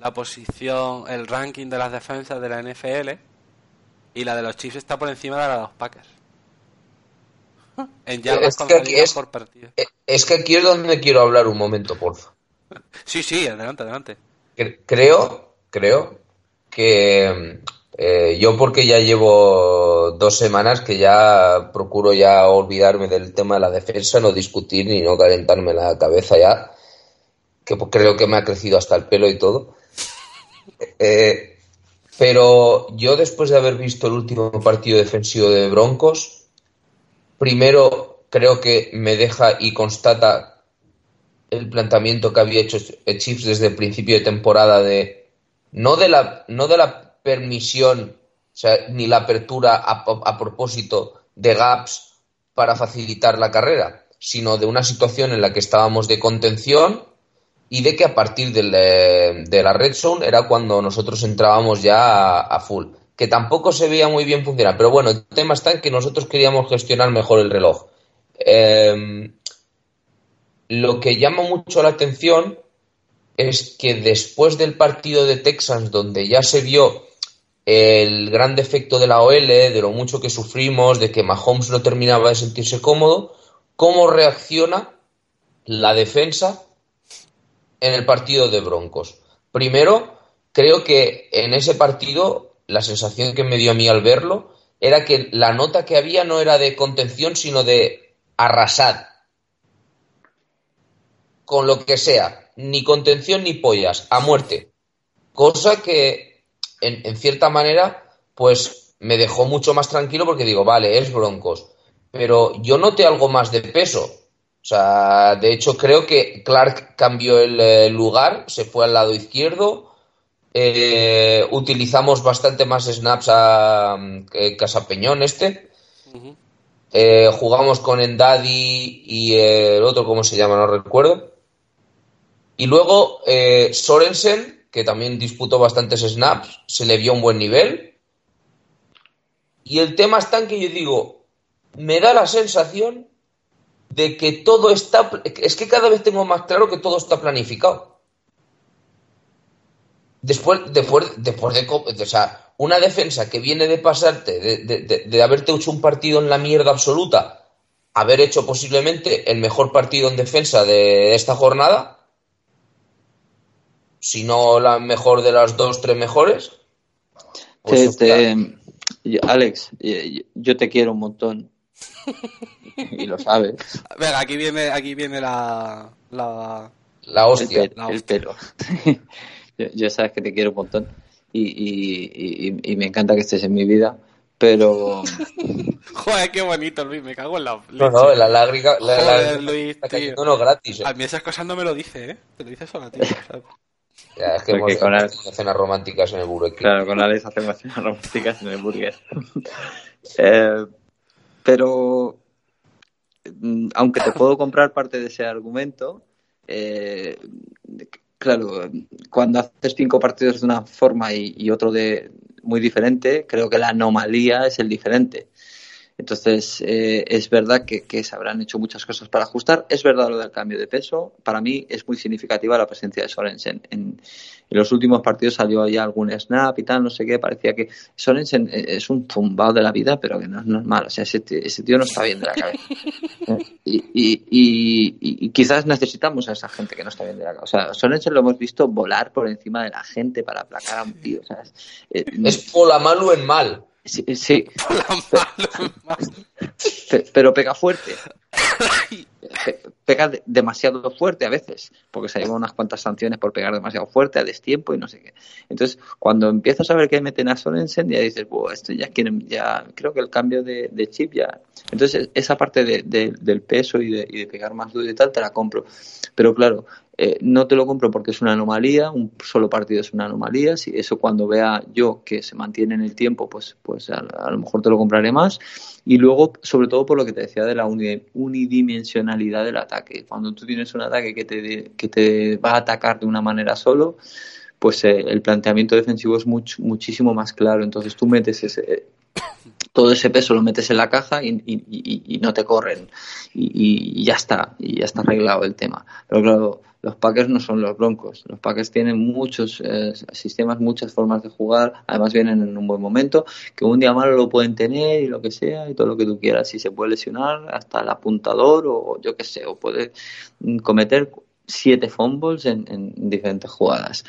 la posición, el ranking de las defensas de la NFL y la de los Chiefs está por encima de la de los Packers. En es que aquí es, por partido. Eh, es que aquí es donde quiero hablar un momento, porfa. Sí, sí, adelante, adelante. Creo, creo que eh, yo porque ya llevo dos semanas que ya procuro ya olvidarme del tema de la defensa, no discutir ni no calentarme la cabeza ya, que creo que me ha crecido hasta el pelo y todo. Eh, pero yo después de haber visto el último partido defensivo de Broncos, primero creo que me deja y constata el planteamiento que había hecho Chips desde el principio de temporada de no de la no de la permisión ni la apertura a, propósito de gaps para facilitar la carrera, sino de una situación en la que estábamos de contención y de que a partir de, de la red zone era cuando nosotros entrábamos ya a, full. Que tampoco se veía muy bien funcionar, pero bueno, el tema está en que nosotros queríamos gestionar mejor el reloj. Em, lo que llama mucho la atención es que después del partido de Texas, donde ya se vio el gran defecto de la OL, de lo mucho que sufrimos, de que Mahomes no terminaba de sentirse cómodo, cómo reacciona la defensa en el partido de Broncos. Primero, creo que en ese partido la sensación que me dio a mí al verlo era que la nota que había no era de contención, sino de arrasar. Con lo que sea, ni contención ni pollas, a muerte. Cosa que en, cierta manera, pues me dejó mucho más tranquilo porque digo, vale, es Broncos. Pero yo noté algo más de peso. O sea, de hecho creo que Clark cambió el, eh, lugar, se fue al lado izquierdo. Eh, utilizamos bastante más snaps a eh, Casapeñón este. jugamos con Endadi y el otro, ¿cómo se llama? No recuerdo. Y luego Sorensen, que también disputó bastantes snaps, se le vio un buen nivel. Y el tema está en que yo digo, me da la sensación de que todo está, es que cada vez tengo más claro que todo está planificado. Después, después, después de, o sea, una defensa que viene de pasarte, de, de haberte hecho un partido en la mierda absoluta, haber hecho posiblemente el mejor partido en defensa de esta jornada, si no la mejor de las dos, tres mejores. Pues Alex, yo te quiero un montón. y lo sabes. Venga, aquí viene, aquí viene la, la, la hostia. El, pelo. yo, sabes que te quiero un montón. Y, y, me encanta que estés en mi vida pero joder qué bonito Luis me cago en la no no la lágrima la, Luis, tío. gratis ¿eh? a mí esas cosas no me lo dice eh te lo dice solo a ti ¿sabes? es que hemos con cenas románticas en el burger. Claro, con Alex hacemos cenas románticas en el burger. Eh, pero, mm, aunque te puedo comprar parte de ese argumento, eh, claro, cuando haces cinco partidos de una forma y, y, otro de muy diferente, creo que la anomalía es el diferente. Entonces, eh, es verdad que, se habrán hecho muchas cosas para ajustar. Es verdad lo del cambio de peso. Para mí es muy significativa la presencia de Sorensen. En, los últimos partidos salió ya algún snap y tal, no sé qué. Parecía que Sorensen eh, es un tumbado de la vida, pero que no es normal. O sea, ese, tío no está bien de la cabeza. y, quizás necesitamos a esa gente que no está bien de la cabeza. O sea, Sorensen lo hemos visto volar por encima de la gente para aplacar a un tío. ¿sabes? Eh, es Polamalu en mal. Sí, sí. pero pega fuerte. Pega demasiado fuerte a veces, porque se llevan unas cuantas sanciones por pegar demasiado fuerte a destiempo y no sé qué. Entonces, cuando empiezas a ver que meten a Sorensen, ya dices, esto ya quieren, ya creo que el cambio de, chip ya. Entonces, esa parte del peso y de, pegar más duro y tal, te la compro. Pero claro, eh, no te lo compro porque es una anomalía, un solo partido es una anomalía. Si eso cuando vea yo que se mantiene en el tiempo, pues, pues a, lo mejor te lo compraré más. Y luego, sobre todo por lo que te decía de la unidimensionalidad del ataque. Cuando tú tienes un ataque que te, que te va a atacar de una manera solo, pues eh, el planteamiento defensivo es muchísimo más claro. Entonces tú metes ese, todo ese peso lo metes en la caja y, no te corren y, ya está, y ya está arreglado el tema. Pero claro, los Packers no son los Broncos. Los Packers tienen muchos eh, sistemas, muchas formas de jugar. Además vienen en un buen momento, que un día malo lo pueden tener y lo que sea y todo lo que tú quieras. Si se puede lesionar hasta el apuntador o yo qué sé, o puede cometer siete fumbles en, en diferentes jugadas.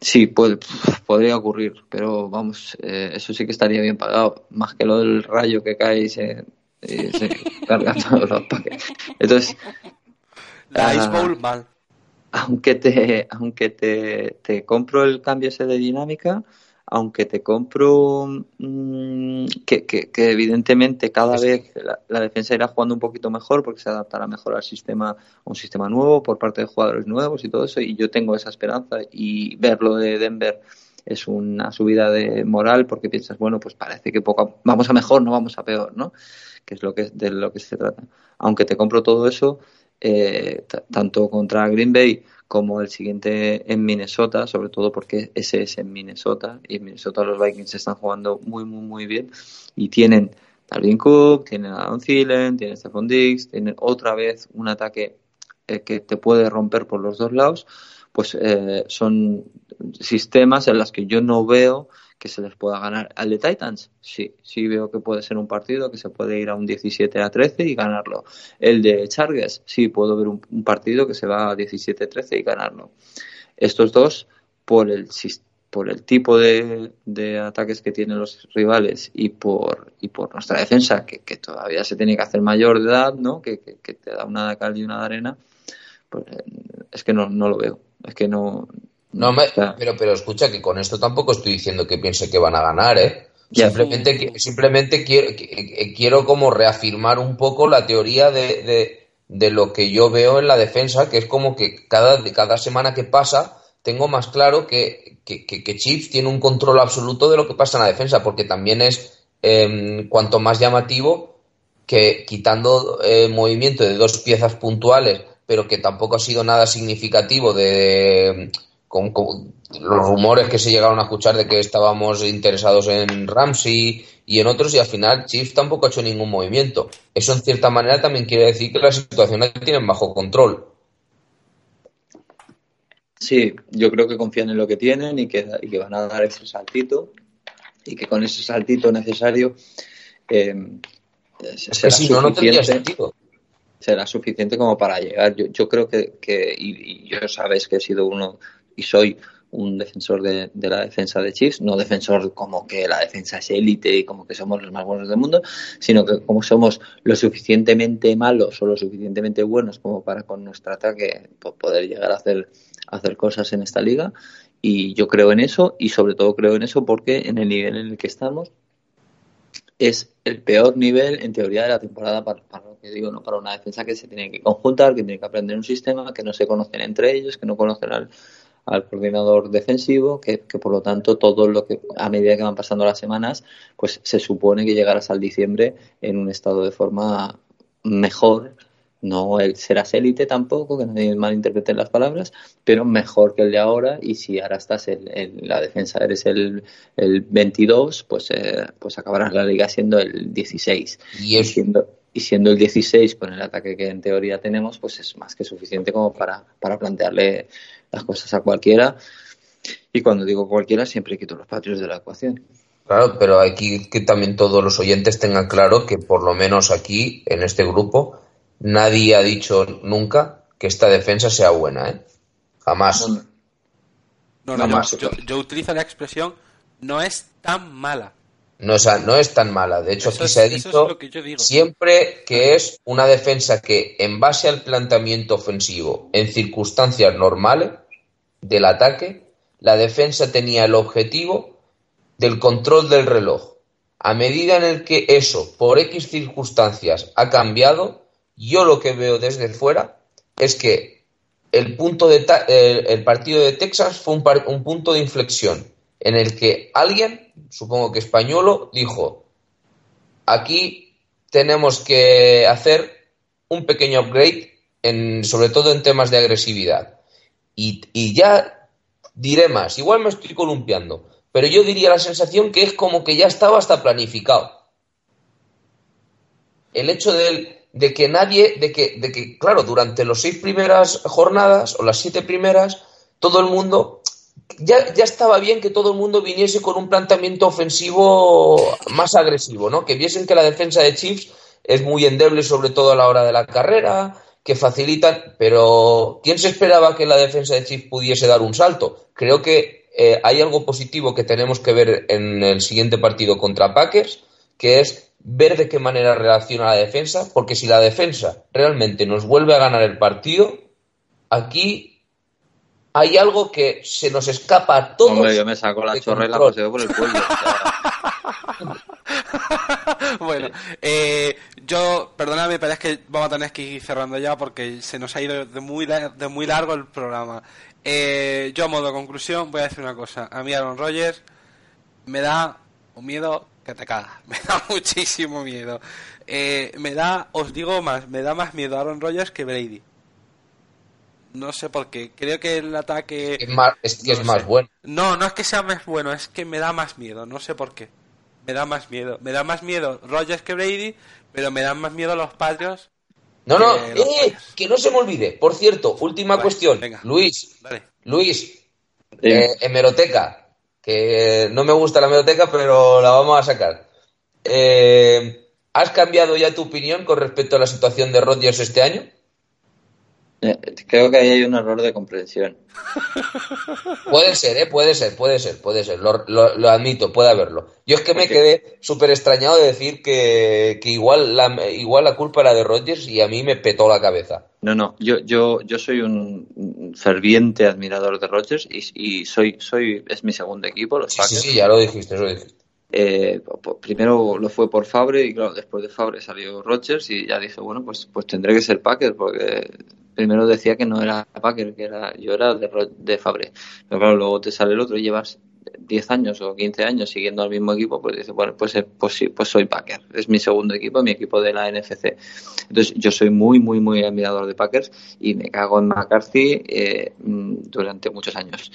Sí, puede, podría ocurrir, pero vamos, eh, eso sí que estaría bien pagado, más que lo del rayo que cae y se, carga todos los paquetes. Entonces, la Ice Bowl mal. Aunque te, aunque te, te compro el cambio ese de dinámica, aunque te compro mm, que, que, evidentemente cada vez la, defensa irá jugando un poquito mejor porque se adaptará mejor al sistema, a un sistema nuevo por parte de jugadores nuevos y todo eso, y yo tengo esa esperanza y verlo de Denver es una subida de moral porque piensas, bueno, pues parece que poco vamos a mejor, no vamos a peor, ¿no? Que es lo que de lo que se trata. Aunque te compro todo eso, eh, tanto contra Green Bay como el siguiente en Minnesota, sobre todo porque ese es en Minnesota y en Minnesota los Vikings están jugando muy, muy, muy bien y tienen Darwin Cook, tienen a Thielen, tienen a Stephon Diggs, tienen otra vez un ataque eh, que te puede romper por los dos lados, pues eh, son sistemas en los que yo no veo que se les pueda ganar. Al de Titans, sí, sí veo que puede ser un partido que se puede ir a un 17 a 13 y ganarlo. El de Chargers, sí puedo ver un, partido que se va a 17 a 13 y ganarlo. Estos dos, por el por el tipo de, ataques que tienen los rivales y por y por nuestra defensa que, todavía se tiene que hacer mayor de edad no que, te da una de cal y una de arena pues eh, es que no, no lo veo es que no no, pero, pero escucha que con esto tampoco estoy diciendo que piense que van a ganar, ¿eh? Simplemente, simplemente quiero, quiero como reafirmar un poco la teoría de, de, lo que yo veo en la defensa, que es como que cada, cada semana que pasa tengo más claro que, que, Chips tiene un control absoluto de lo que pasa en la defensa, porque también es em, cuanto más llamativo que quitando eh, movimiento de dos piezas puntuales, pero que tampoco ha sido nada significativo de con, los rumores que se llegaron a escuchar de que estábamos interesados en Ramsey y en otros y al final Chiefs tampoco ha hecho ningún movimiento. Eso en cierta manera también quiere decir que la situación la tienen bajo control. Sí, yo creo que confían en lo que tienen y que, y que van a dar ese saltito y que con ese saltito necesario eh, será, suficiente, será suficiente como para llegar. Yo, yo creo que, que y, y, yo sabes que he sido uno y soy un defensor de, la defensa de Chiefs, no defensor como que la defensa es élite y como que somos los más buenos del mundo, sino que como somos lo suficientemente malos o lo suficientemente buenos como para con nuestro ataque pues, poder llegar a hacer, hacer cosas en esta liga. Y yo creo en eso y sobre todo creo en eso porque en el nivel en el que estamos es el peor nivel en teoría de la temporada para, para, lo que digo, ¿no? Para una defensa que se tiene que conjuntar, que tiene que aprender un sistema, que no se conocen entre ellos, que no conocen al, al coordinador defensivo, que, por lo tanto todo lo que a medida que van pasando las semanas, pues se supone que llegarás al diciembre en un estado de forma mejor. No el serás élite tampoco, que nadie malinterprete las palabras, pero mejor que el de ahora. Y si ahora estás en, la defensa, eres el, el 22, pues, eh, pues acabarás la liga siendo el 16. Y, siendo, y siendo el 16 con el ataque que en teoría tenemos, pues es más que suficiente como para, para plantearle las cosas a cualquiera. Y cuando digo cualquiera, siempre quito los patrios de la ecuación. Claro, pero aquí que también todos los oyentes tengan claro que por lo menos aquí, en este grupo, nadie ha dicho nunca que esta defensa sea buena, ¿eh? Jamás. No, no, Yo, yo, utilizo la expresión no es tan mala. No, no es tan mala. De hecho, aquí se ha dicho siempre que es una defensa que, en base al planteamiento ofensivo, en circunstancias normales, del ataque, la defensa tenía el objetivo del control del reloj. A medida en el que eso, por X circunstancias, ha cambiado, yo lo que veo desde fuera es que el, punto de el, partido de Texas fue un, un, punto de inflexión en el que alguien, supongo que españolo, dijo, aquí tenemos que hacer un pequeño upgrade, en, sobre todo en temas de agresividad. Y, ya diré más, igual me estoy columpiando, pero yo diría la sensación que es como que ya estaba hasta planificado. El hecho de, de que nadie, de que, de que, claro, durante las seis primeras jornadas o las siete primeras, todo el mundo, ya, ya estaba bien que todo el mundo viniese con un planteamiento ofensivo más agresivo, ¿no? Que viesen que la defensa de Chiefs es muy endeble, sobre todo a la hora de la carrera, que facilitan, pero ¿quién se esperaba que la defensa de Chiefs pudiese dar un salto? Creo que eh, hay algo positivo que tenemos que ver en el siguiente partido contra Packers, que es ver de qué manera reacciona la defensa, porque si la defensa realmente nos vuelve a ganar el partido, aquí hay algo que se nos escapa a todos. Hombre, yo me saco la chorrela por el cuello. bueno, eh, yo, perdóname, pero es que vamos a tener que ir cerrando ya porque se nos ha ido de muy, de muy largo el programa. Eh, yo, a modo de conclusión, voy a decir una cosa. A mí, Aaron Rodgers, me da un miedo que te caga. Me da muchísimo miedo. Eh, me da, os digo más, me da más miedo Aaron Rodgers que Brady. No sé por qué. Creo que el ataque. Es, más, es que es más bueno. No, no es que sea más bueno, es que me da más miedo. No sé por qué. Me da más miedo. Me da más miedo Rodgers que Brady, pero me dan más miedo los padres. No, no, eh, que no se me olvide. Por cierto, última cuestión. Luis, Luis, eh, hemeroteca que no me gusta la hemeroteca, pero la vamos a sacar. Eh, ¿Has cambiado ya tu opinión con respecto a la situación de Rodgers este año? Eh, creo que ahí hay un error de comprensión. Puede ser, ¿eh? puede ser, puede ser, puede ser, lo, admito, puede haberlo. Yo es que me quedé súper extrañado de decir que, igual, la, igual la culpa era de Rodgers y a mí me petó la cabeza. No, no, yo, yo, yo soy un ferviente admirador de Rodgers y, soy, soy, es mi segundo equipo, los sí, Sí, ya lo dijiste, lo dijiste. Eh, primero lo fue por Fabre y claro, después de Fabre salió Rodgers y ya dije, bueno, pues, pues tendré que ser Packer porque primero decía que no era Packer, que era yo era de, de Fabre. Pero claro, luego te sale el otro y llevas 10 años o 15 años siguiendo al mismo equipo, pues dices, bueno, pues, eh, pues sí, pues soy Packer. Es mi segundo equipo, mi equipo de la NFC. Entonces, yo soy muy, muy, muy admirador de Packers y me cago en McCarthy eh, durante muchos años.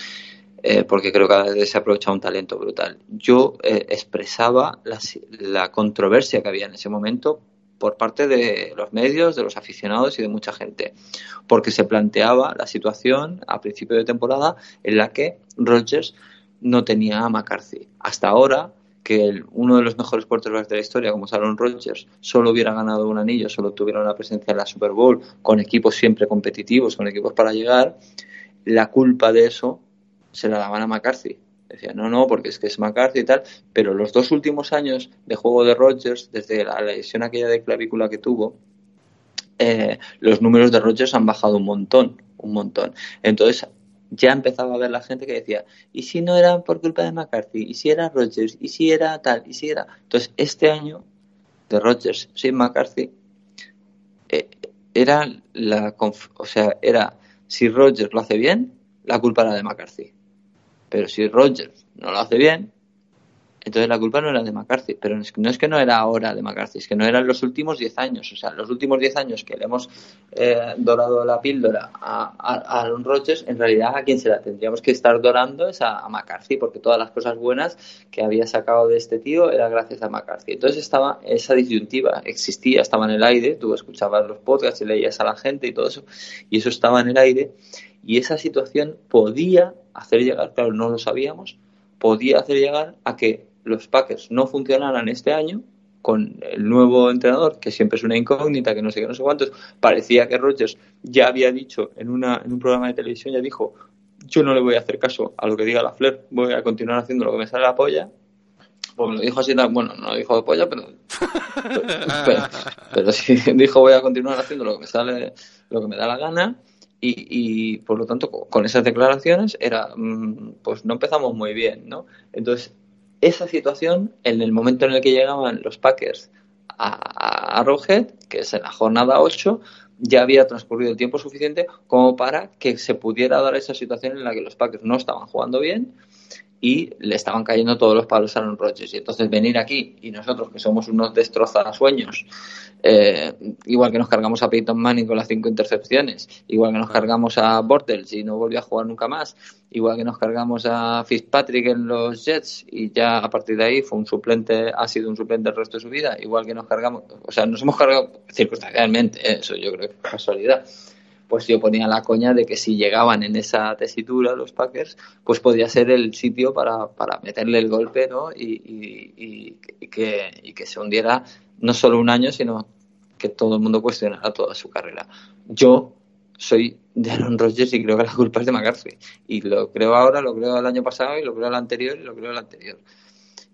Eh, porque creo que cada vez se aprovecha un talento brutal. Yo expresaba la, la controversia que había en ese momento por parte de los medios, de los aficionados y de mucha gente, porque se planteaba la situación a principio de temporada en la que Rodgers no tenía a McCarthy. Hasta ahora, que uno de los mejores quarterbacks de la historia, como Aaron Rodgers, solo hubiera ganado un anillo, solo tuviera una presencia en la Super Bowl, con equipos siempre competitivos, con equipos para llegar, la culpa de eso se la daban a McCarthy. Decía, no, no, porque es que es McCarthy y tal, pero los dos últimos años de juego de Rodgers, desde la lesión aquella de clavícula que tuvo, eh, los números de Rodgers han bajado un montón, un montón. Entonces ya empezaba a ver la gente que decía, ¿y si no era por culpa de McCarthy? ¿Y si era Rodgers? ¿Y si era tal? ¿Y si era? Entonces este año de Rodgers sin McCarthy eh, era la, o sea, era si Rodgers lo hace bien, la culpa era de McCarthy. Pero si Rogers no lo hace bien, entonces la culpa no era de McCarthy, pero no es que no era ahora de McCarthy, es que no eran los últimos 10 años. O sea, los últimos 10 años que le hemos eh, dorado la píldora a, Aaron Rodgers, en realidad a quien se la tendríamos que estar dorando es a, McCarthy, porque todas las cosas buenas que había sacado de este tío era gracias a McCarthy. Entonces estaba esa disyuntiva, existía, estaba en el aire, tú escuchabas los podcasts y leías a la gente y todo eso, y eso estaba en el aire, y esa situación podía hacer llegar, claro, no lo sabíamos, podía hacer llegar a que los Packers no funcionaran este año con el nuevo entrenador, que siempre es una incógnita, que no sé qué, no sé cuántos. Parecía que Rodgers ya había dicho en, una, en un programa de televisión, ya dijo, yo no le voy a hacer caso a lo que diga la Flair, voy a continuar haciendo lo que me sale la polla. Pues lo dijo así, bueno, no lo dijo de polla, pero, pero, sí dijo voy a continuar haciendo lo que me sale, lo que me da la gana y, por lo tanto con esas declaraciones era mm, pues no empezamos muy bien no entonces esa situación en el momento en el que llegaban los Packers a, a que es en la jornada 8 ya había transcurrido el tiempo suficiente como para que se pudiera dar esa situación en la que los Packers no estaban jugando bien y le estaban cayendo todos los palos a Aaron Rodgers. Y entonces venir aquí y nosotros, que somos unos destrozasueños, eh, igual que nos cargamos a Peyton Manning con las cinco intercepciones, igual que nos cargamos a Bortles y no volvió a jugar nunca más, igual que nos cargamos a Fitzpatrick en los Jets y ya a partir de ahí fue un suplente, ha sido un suplente el resto de su vida, igual que nos cargamos, o sea, nos hemos cargado circunstancialmente, eso yo creo que es casualidad pues yo ponía la coña de que si llegaban en esa tesitura los Packers, pues podía ser el sitio para, para meterle el golpe, ¿no? Y, que, y que se hundiera no solo un año, sino que todo el mundo cuestionara toda su carrera. Yo soy de Aaron Rodgers y creo que la culpa es de McCarthy. Y lo creo ahora, lo creo el año pasado y lo creo el anterior y lo creo el anterior.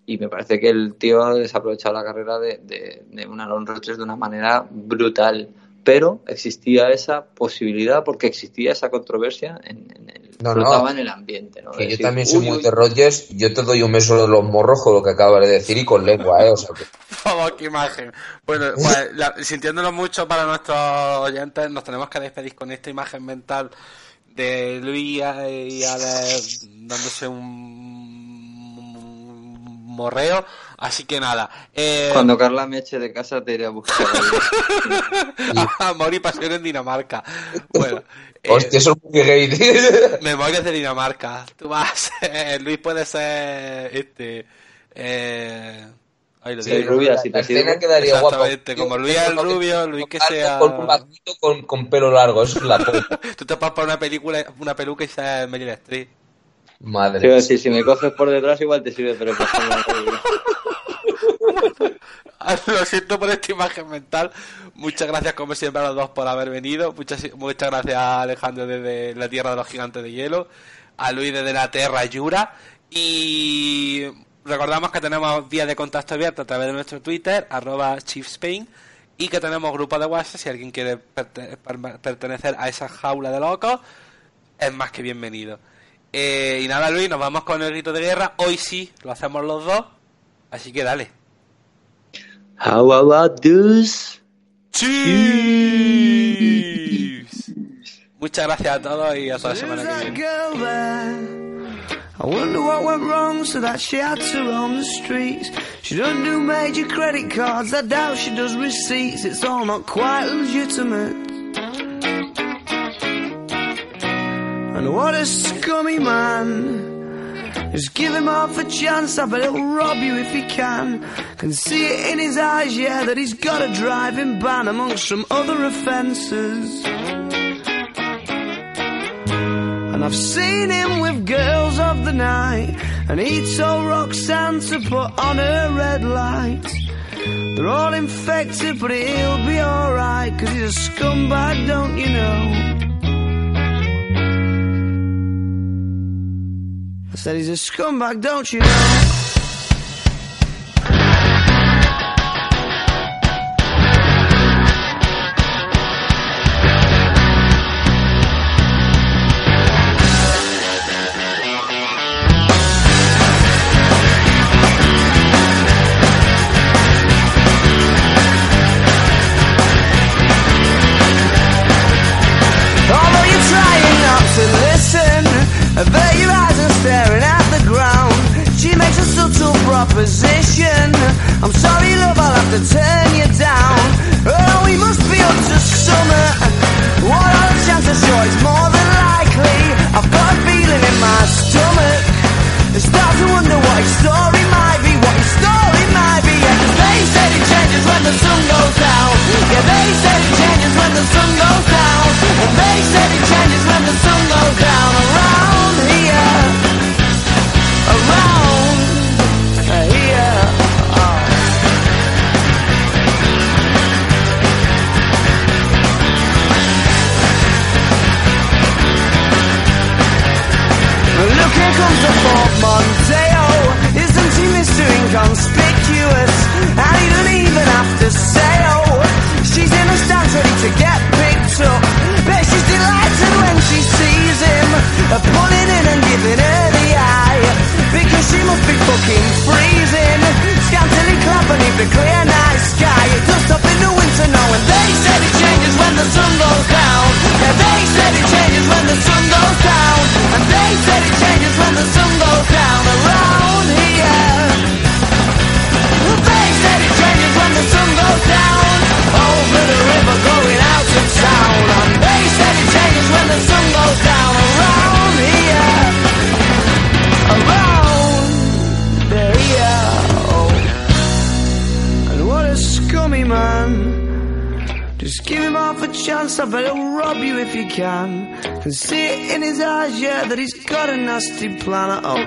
Y me parece que el tío ha desaprovechado la carrera de, de, de un Aaron Rodgers de una manera brutal pero existía esa posibilidad porque existía esa controversia en, el, en el ambiente. ¿no? yo también soy muy de Rogers, yo te doy un beso de los morros con lo que acabas de decir y con lengua, ¿eh? O sea oh, qué imagen. Bueno, pues, sintiéndolo mucho para nuestros oyentes, nos tenemos que despedir con esta imagen mental de Luis y Alex dándose un morreo. Así que nada. Eh... Cuando Carla me eche de casa te iré a buscar. Amor y pasión en Dinamarca. Bueno. Hostia, eso es muy gay. Memorias de Dinamarca. Tú vas. Eh, Luis puede ser. Este. Eh. Ahí lo sí, rubia, si te sirve. quedaría guapo. Como Luis el rubio, Luis que sea. Con, con, con pelo largo, eso es la Tú te pasas por una película, una peluca y seas Meryl Streep. Madre. Sí, si me coges por detrás igual te sirve, pero Lo siento por esta imagen mental. Muchas gracias, como siempre, a los dos por haber venido. Muchas, muchas gracias a Alejandro desde la Tierra de los Gigantes de Hielo, a Luis desde la Tierra Yura. Y recordamos que tenemos vías de contacto abierto a través de nuestro Twitter, arroba ChiefSpain, y que tenemos grupo de WhatsApp. Si alguien quiere pertenecer a esa jaula de locos, es más que bienvenido. Eh, y nada, Luis, nos vamos con el grito de guerra. Hoy sí, lo hacemos los dos. Así que dale. How about this? Cheers. Muchas gracias a todos y hasta la semana que viene. I wonder what went wrong so that she had to roam the streets. She doesn't do major credit cards, I doubt she does receipts. It's all not quite legitimate. And what a scummy man. Just give him half a chance, I bet he'll rob you if he can. Can see it in his eyes, yeah, that he's got a driving ban amongst some other offences. And I've seen him with girls of the night, and he told Roxanne to put on her red light. They're all infected, but he'll be alright, cause he's a scumbag, don't you know? Said he's a scumbag, don't you know?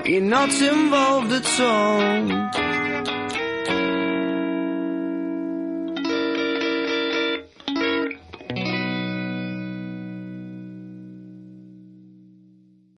You're not involved.